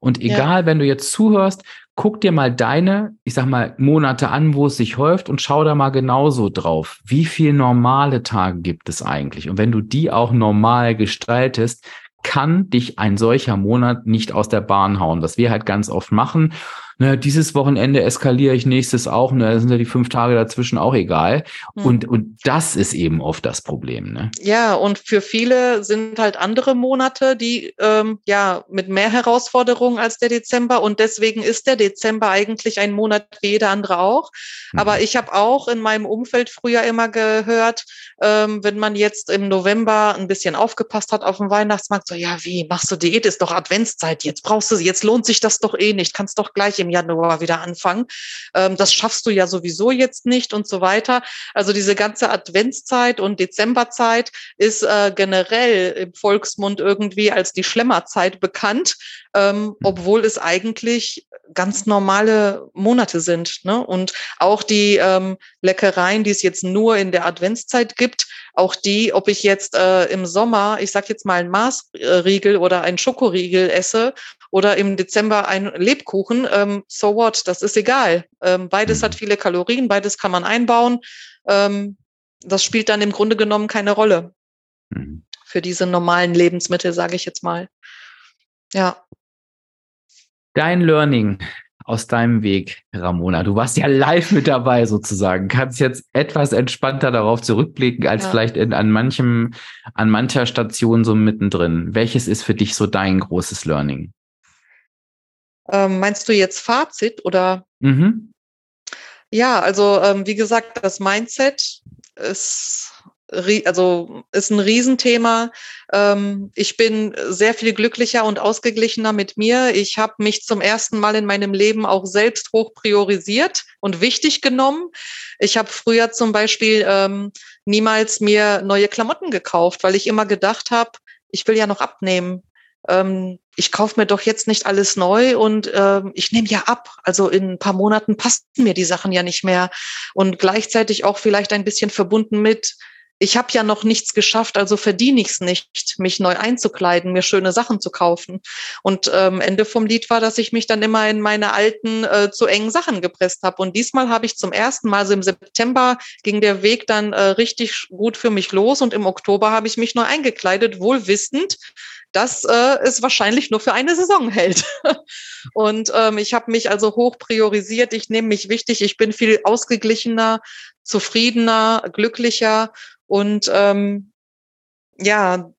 Und egal, ja. wenn du jetzt zuhörst, guck dir mal deine, ich sag mal, Monate an, wo es sich häuft und schau da mal genauso drauf. Wie viel normale Tage gibt es eigentlich? Und wenn du die auch normal gestaltest, kann dich ein solcher Monat nicht aus der Bahn hauen, was wir halt ganz oft machen ne, dieses Wochenende eskaliere ich nächstes auch, ne, da sind ja die fünf Tage dazwischen auch egal. Mhm. Und, und das ist eben oft das Problem. Ne? Ja, und für viele sind halt andere Monate, die ähm, ja mit mehr Herausforderungen als der Dezember. Und deswegen ist der Dezember eigentlich ein Monat wie jeder andere auch. Mhm. Aber ich habe auch in meinem Umfeld früher immer gehört, ähm, wenn man jetzt im November ein bisschen aufgepasst hat auf dem Weihnachtsmarkt, so ja, wie machst du Diät? Ist doch Adventszeit, jetzt brauchst du, jetzt lohnt sich das doch eh nicht, kannst doch gleich im Januar wieder anfangen. Ähm, das schaffst du ja sowieso jetzt nicht und so weiter. Also diese ganze Adventszeit und Dezemberzeit ist äh, generell im Volksmund irgendwie als die Schlemmerzeit bekannt, ähm, hm. obwohl es eigentlich ganz normale Monate sind. Ne? Und auch die ähm, Leckereien, die es jetzt nur in der Adventszeit gibt, auch die, ob ich jetzt äh, im Sommer, ich sag jetzt mal ein Maßriegel oder ein Schokoriegel esse oder im Dezember ein Lebkuchen, ähm, so what, das ist egal. Ähm, beides hat mhm. viele Kalorien, beides kann man einbauen. Ähm, das spielt dann im Grunde genommen keine Rolle mhm. für diese normalen Lebensmittel, sage ich jetzt mal. Ja. Dein Learning aus deinem Weg, Ramona? Du warst ja live mit dabei sozusagen. Kannst jetzt etwas entspannter darauf zurückblicken als ja. vielleicht in, an manchem, an mancher Station so mittendrin. Welches ist für dich so dein großes Learning? Ähm, meinst du jetzt Fazit oder? Mhm. Ja, also ähm, wie gesagt, das Mindset ist also ist ein Riesenthema. Ähm, ich bin sehr viel glücklicher und ausgeglichener mit mir. Ich habe mich zum ersten Mal in meinem Leben auch selbst hoch priorisiert und wichtig genommen. Ich habe früher zum Beispiel ähm, niemals mir neue Klamotten gekauft, weil ich immer gedacht habe, ich will ja noch abnehmen. Ähm, ich kaufe mir doch jetzt nicht alles neu und ähm, ich nehme ja ab. Also in ein paar Monaten passen mir die Sachen ja nicht mehr. Und gleichzeitig auch vielleicht ein bisschen verbunden mit, ich habe ja noch nichts geschafft, also verdiene ich es nicht, mich neu einzukleiden, mir schöne Sachen zu kaufen. Und ähm, Ende vom Lied war, dass ich mich dann immer in meine alten, äh, zu engen Sachen gepresst habe. Und diesmal habe ich zum ersten Mal, also im September ging der Weg dann äh, richtig gut für mich los und im Oktober habe ich mich neu eingekleidet, wohl wissend, das äh, ist wahrscheinlich nur für eine Saison hält. Und ähm, ich habe mich also hoch priorisiert. Ich nehme mich wichtig. Ich bin viel ausgeglichener, zufriedener, glücklicher und ähm, ja,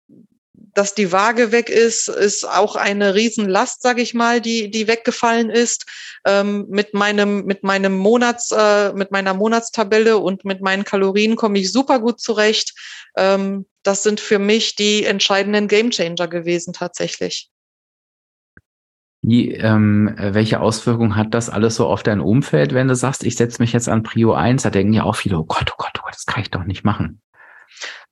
dass die Waage weg ist, ist auch eine Riesenlast, sage ich mal, die die weggefallen ist. Ähm, mit meinem mit meinem Monats äh, mit meiner Monatstabelle und mit meinen Kalorien komme ich super gut zurecht. Ähm, das sind für mich die entscheidenden Gamechanger gewesen tatsächlich. Wie, ähm, welche Auswirkungen hat das alles so auf dein Umfeld, wenn du sagst, ich setze mich jetzt an Prio 1? Da denken ja auch viele, oh Gott, oh Gott, oh Gott, das kann ich doch nicht machen.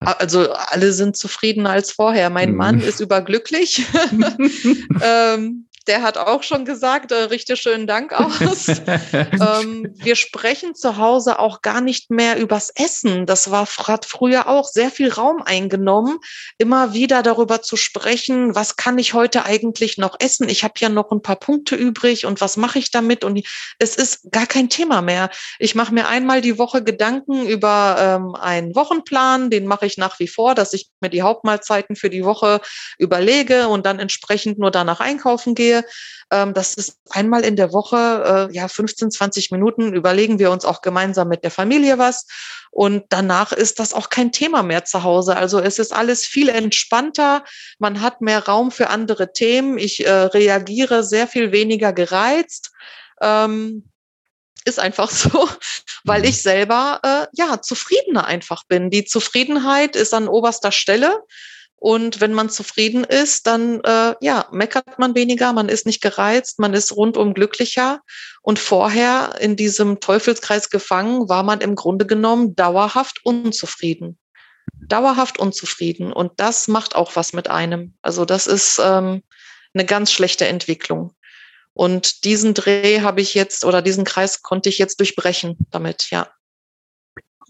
Also alle sind zufriedener als vorher. Mein mhm. Mann ist überglücklich. ähm, der hat auch schon gesagt, äh, richte schönen Dank aus. ähm, wir sprechen zu Hause auch gar nicht mehr übers Essen. Das war hat früher auch sehr viel Raum eingenommen, immer wieder darüber zu sprechen, was kann ich heute eigentlich noch essen? Ich habe ja noch ein paar Punkte übrig und was mache ich damit? Und es ist gar kein Thema mehr. Ich mache mir einmal die Woche Gedanken über ähm, einen Wochenplan, den mache ich nach wie vor, dass ich mir die Hauptmahlzeiten für die Woche überlege und dann entsprechend nur danach einkaufen gehe sehe, ähm, das ist einmal in der Woche, äh, ja, 15, 20 Minuten überlegen wir uns auch gemeinsam mit der Familie was. Und danach ist das auch kein Thema mehr zu Hause. Also es ist alles viel entspannter. Man hat mehr Raum für andere Themen. Ich äh, reagiere sehr viel weniger gereizt. Ähm, ist einfach so, weil ich selber äh, ja zufriedener einfach bin. Die Zufriedenheit ist an oberster Stelle. Und wenn man zufrieden ist, dann äh, ja, meckert man weniger, man ist nicht gereizt, man ist rundum glücklicher. Und vorher in diesem Teufelskreis gefangen, war man im Grunde genommen dauerhaft unzufrieden. Dauerhaft unzufrieden. Und das macht auch was mit einem. Also das ist ähm, eine ganz schlechte Entwicklung. Und diesen Dreh habe ich jetzt oder diesen Kreis konnte ich jetzt durchbrechen damit, ja.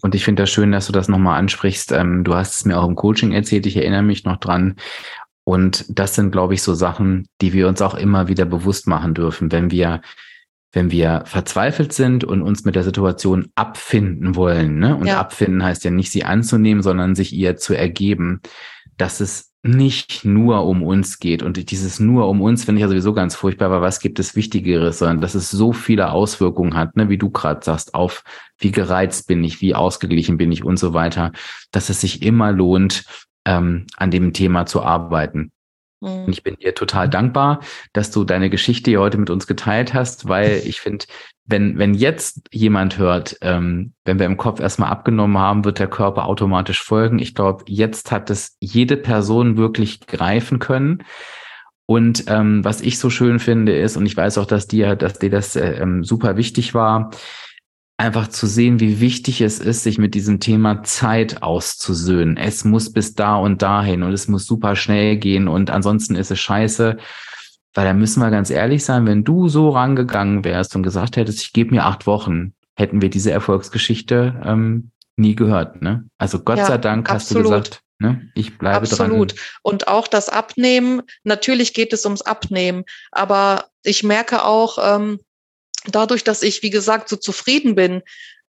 Und ich finde das schön, dass du das nochmal ansprichst. Ähm, du hast es mir auch im Coaching erzählt, ich erinnere mich noch dran. Und das sind, glaube ich, so Sachen, die wir uns auch immer wieder bewusst machen dürfen, wenn wir, wenn wir verzweifelt sind und uns mit der Situation abfinden wollen. Ne? Und ja. abfinden heißt ja nicht sie anzunehmen, sondern sich ihr zu ergeben, dass es nicht nur um uns geht. Und dieses nur um uns finde ich ja sowieso ganz furchtbar, aber was gibt es Wichtigeres, sondern dass es so viele Auswirkungen hat, ne, wie du gerade sagst, auf wie gereizt bin ich, wie ausgeglichen bin ich und so weiter, dass es sich immer lohnt, ähm, an dem Thema zu arbeiten. Und mhm. ich bin dir total dankbar, dass du deine Geschichte hier heute mit uns geteilt hast, weil ich finde, wenn, wenn jetzt jemand hört, ähm, wenn wir im Kopf erstmal abgenommen haben, wird der Körper automatisch folgen. Ich glaube, jetzt hat es jede Person wirklich greifen können. Und ähm, was ich so schön finde ist, und ich weiß auch, dass dir, dass dir das äh, ähm, super wichtig war, einfach zu sehen, wie wichtig es ist, sich mit diesem Thema Zeit auszusöhnen. Es muss bis da und dahin und es muss super schnell gehen und ansonsten ist es scheiße. Weil da müssen wir ganz ehrlich sein, wenn du so rangegangen wärst und gesagt hättest, ich gebe mir acht Wochen, hätten wir diese Erfolgsgeschichte ähm, nie gehört. Ne? Also Gott ja, sei Dank hast absolut. du gesagt, ne? ich bleibe absolut. dran. Absolut. Und auch das Abnehmen, natürlich geht es ums Abnehmen, aber ich merke auch, ähm, dadurch, dass ich, wie gesagt, so zufrieden bin,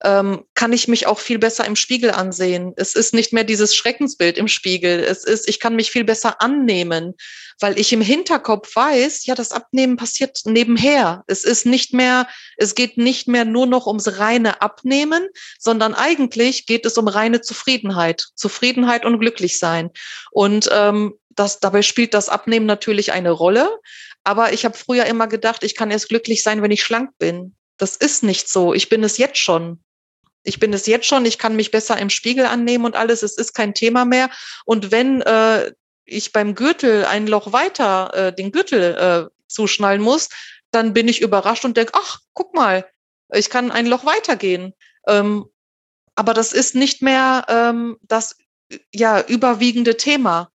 ähm, kann ich mich auch viel besser im Spiegel ansehen. Es ist nicht mehr dieses Schreckensbild im Spiegel. Es ist, ich kann mich viel besser annehmen, weil ich im Hinterkopf weiß, ja, das Abnehmen passiert nebenher. Es ist nicht mehr, es geht nicht mehr nur noch ums reine Abnehmen, sondern eigentlich geht es um reine Zufriedenheit. Zufriedenheit und Glücklichsein. Und ähm, das, dabei spielt das Abnehmen natürlich eine Rolle. Aber ich habe früher immer gedacht, ich kann erst glücklich sein, wenn ich schlank bin. Das ist nicht so. Ich bin es jetzt schon. Ich bin es jetzt schon. Ich kann mich besser im Spiegel annehmen und alles. Es ist kein Thema mehr. Und wenn äh, ich beim Gürtel ein Loch weiter äh, den Gürtel äh, zuschnallen muss, dann bin ich überrascht und denke, ach, guck mal, ich kann ein Loch weitergehen. Ähm, aber das ist nicht mehr ähm, das ja überwiegende Thema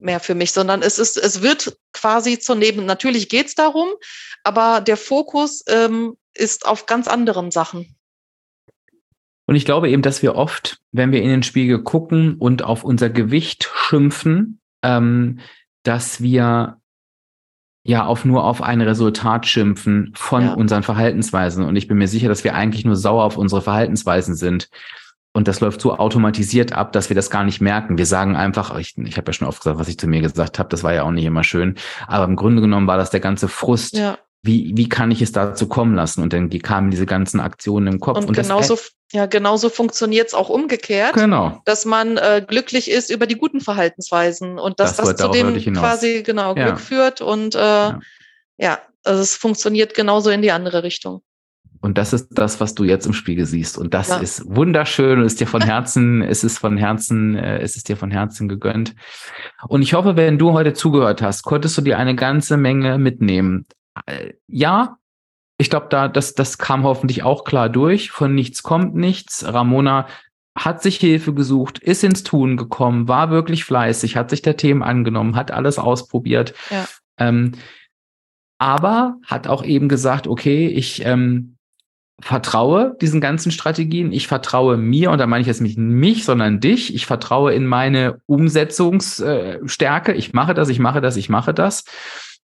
mehr für mich, sondern es ist, es wird quasi zur Neben. Natürlich geht es darum, aber der Fokus ähm, ist auf ganz anderen Sachen. Und ich glaube eben, dass wir oft, wenn wir in den Spiegel gucken und auf unser Gewicht schimpfen, ähm, dass wir ja auf nur auf ein Resultat schimpfen von ja. unseren Verhaltensweisen. Und ich bin mir sicher, dass wir eigentlich nur sauer auf unsere Verhaltensweisen sind. Und das läuft so automatisiert ab, dass wir das gar nicht merken. Wir sagen einfach, ich, ich habe ja schon oft gesagt, was ich zu mir gesagt habe, das war ja auch nicht immer schön. Aber im Grunde genommen war das der ganze Frust. Ja. Wie, wie kann ich es dazu kommen lassen? Und dann kamen diese ganzen Aktionen im Kopf. Und, und genauso, ja, genauso funktioniert es auch umgekehrt. Genau. Dass man äh, glücklich ist über die guten Verhaltensweisen und dass das, das zu dem quasi genau ja. Glück führt. Und äh, ja. ja, also es funktioniert genauso in die andere Richtung. Und das ist das, was du jetzt im Spiegel siehst. Und das ja. ist wunderschön und ist dir von Herzen, es ist von Herzen, äh, es ist dir von Herzen gegönnt. Und ich hoffe, wenn du heute zugehört hast, konntest du dir eine ganze Menge mitnehmen. Äh, ja, ich glaube, da, das, das kam hoffentlich auch klar durch. Von nichts kommt nichts. Ramona hat sich Hilfe gesucht, ist ins Tun gekommen, war wirklich fleißig, hat sich der Themen angenommen, hat alles ausprobiert. Ja. Ähm, aber hat auch eben gesagt, okay, ich ähm, vertraue diesen ganzen Strategien. Ich vertraue mir, und da meine ich jetzt nicht mich, sondern dich. Ich vertraue in meine Umsetzungsstärke. Ich mache das, ich mache das, ich mache das.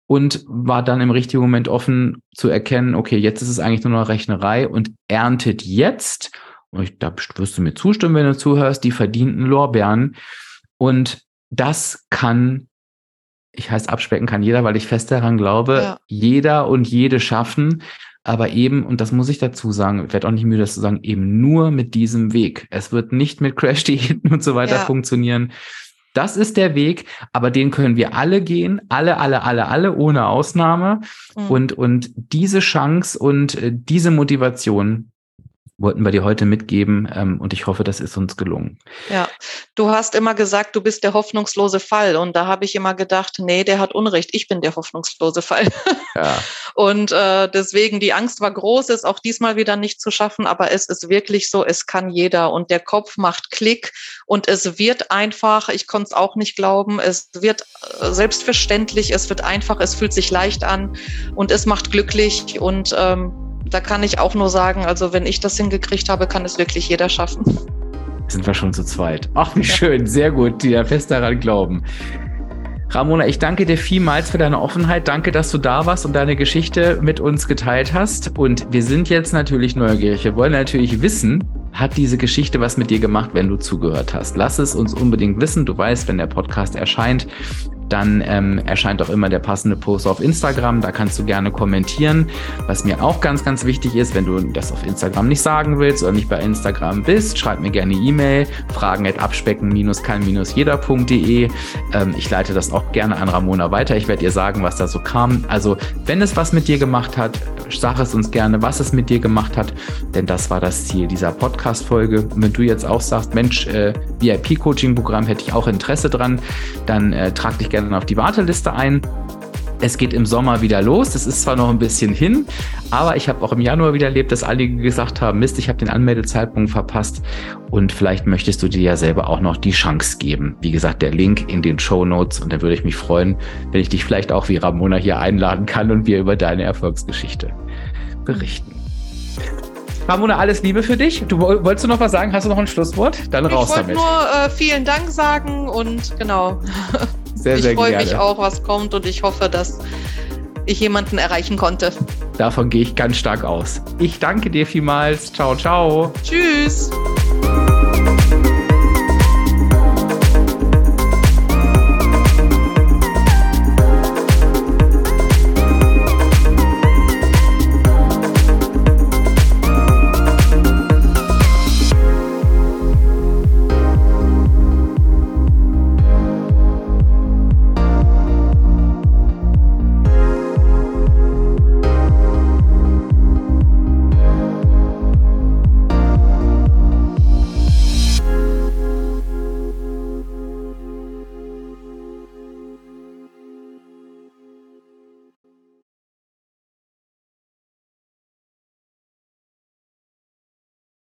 Und war dann im richtigen Moment offen zu erkennen, okay, jetzt ist es eigentlich nur noch Rechnerei und erntet jetzt, und ich, da wirst du mir zustimmen, wenn du zuhörst, die verdienten Lorbeeren. Und das kann ich heißt, abspecken kann jeder, weil ich fest daran glaube, ja. jeder und jede schaffen aber eben, und das muss ich dazu sagen, ich werde auch nicht müde, das zu sagen, eben nur mit diesem Weg. Es wird nicht mit Crash-Diäten und so weiter ja. funktionieren. Das ist der Weg, aber den können wir alle gehen, alle, alle, alle, alle, ohne Ausnahme. Mhm. Und, und diese Chance und äh, diese Motivation, wollten wir dir heute mitgeben ähm, und ich hoffe, das ist uns gelungen. Ja, du hast immer gesagt, du bist der hoffnungslose Fall. Und da habe ich immer gedacht, nee, der hat Unrecht, ich bin der hoffnungslose Fall. Ja. Und äh, deswegen, die Angst war groß, es auch diesmal wieder nicht zu schaffen, aber es ist wirklich so, es kann jeder. Und der Kopf macht Klick. Und es wird einfach, ich konnte es auch nicht glauben, es wird äh, selbstverständlich, es wird einfach, es fühlt sich leicht an. Und es macht glücklich. Und ähm, da kann ich auch nur sagen, also wenn ich das hingekriegt habe, kann es wirklich jeder schaffen. Sind wir schon zu zweit. Ach, wie ja. schön, sehr gut, die da fest daran glauben. Ramona, ich danke dir vielmals für deine Offenheit. Danke, dass du da warst und deine Geschichte mit uns geteilt hast. Und wir sind jetzt natürlich neugierig. Wir wollen natürlich wissen, hat diese Geschichte was mit dir gemacht, wenn du zugehört hast? Lass es uns unbedingt wissen. Du weißt, wenn der Podcast erscheint, dann ähm, erscheint auch immer der passende Post auf Instagram. Da kannst du gerne kommentieren. Was mir auch ganz, ganz wichtig ist, wenn du das auf Instagram nicht sagen willst oder nicht bei Instagram bist, schreib mir gerne E-Mail, fragen at abspecken-kann-jeder.de. Ähm, ich leite das auch gerne an Ramona weiter. Ich werde ihr sagen, was da so kam. Also, wenn es was mit dir gemacht hat, sag es uns gerne, was es mit dir gemacht hat, denn das war das Ziel dieser Podcast-Folge. Wenn du jetzt auch sagst, Mensch, äh, VIP-Coaching-Programm hätte ich auch Interesse dran, dann äh, trag dich gerne auf die Warteliste ein. Es geht im Sommer wieder los. Es ist zwar noch ein bisschen hin, aber ich habe auch im Januar wieder erlebt, dass einige gesagt haben, Mist, ich habe den Anmeldezeitpunkt verpasst und vielleicht möchtest du dir ja selber auch noch die Chance geben. Wie gesagt, der Link in den Show Notes und dann würde ich mich freuen, wenn ich dich vielleicht auch wie Ramona hier einladen kann und wir über deine Erfolgsgeschichte berichten. Ramona, alles Liebe für dich. Du wolltest du noch was sagen? Hast du noch ein Schlusswort? Dann raus ich damit. Ich wollte nur äh, vielen Dank sagen und genau. Sehr, ich freue mich auch, was kommt und ich hoffe, dass ich jemanden erreichen konnte. Davon gehe ich ganz stark aus. Ich danke dir vielmals. Ciao, ciao. Tschüss.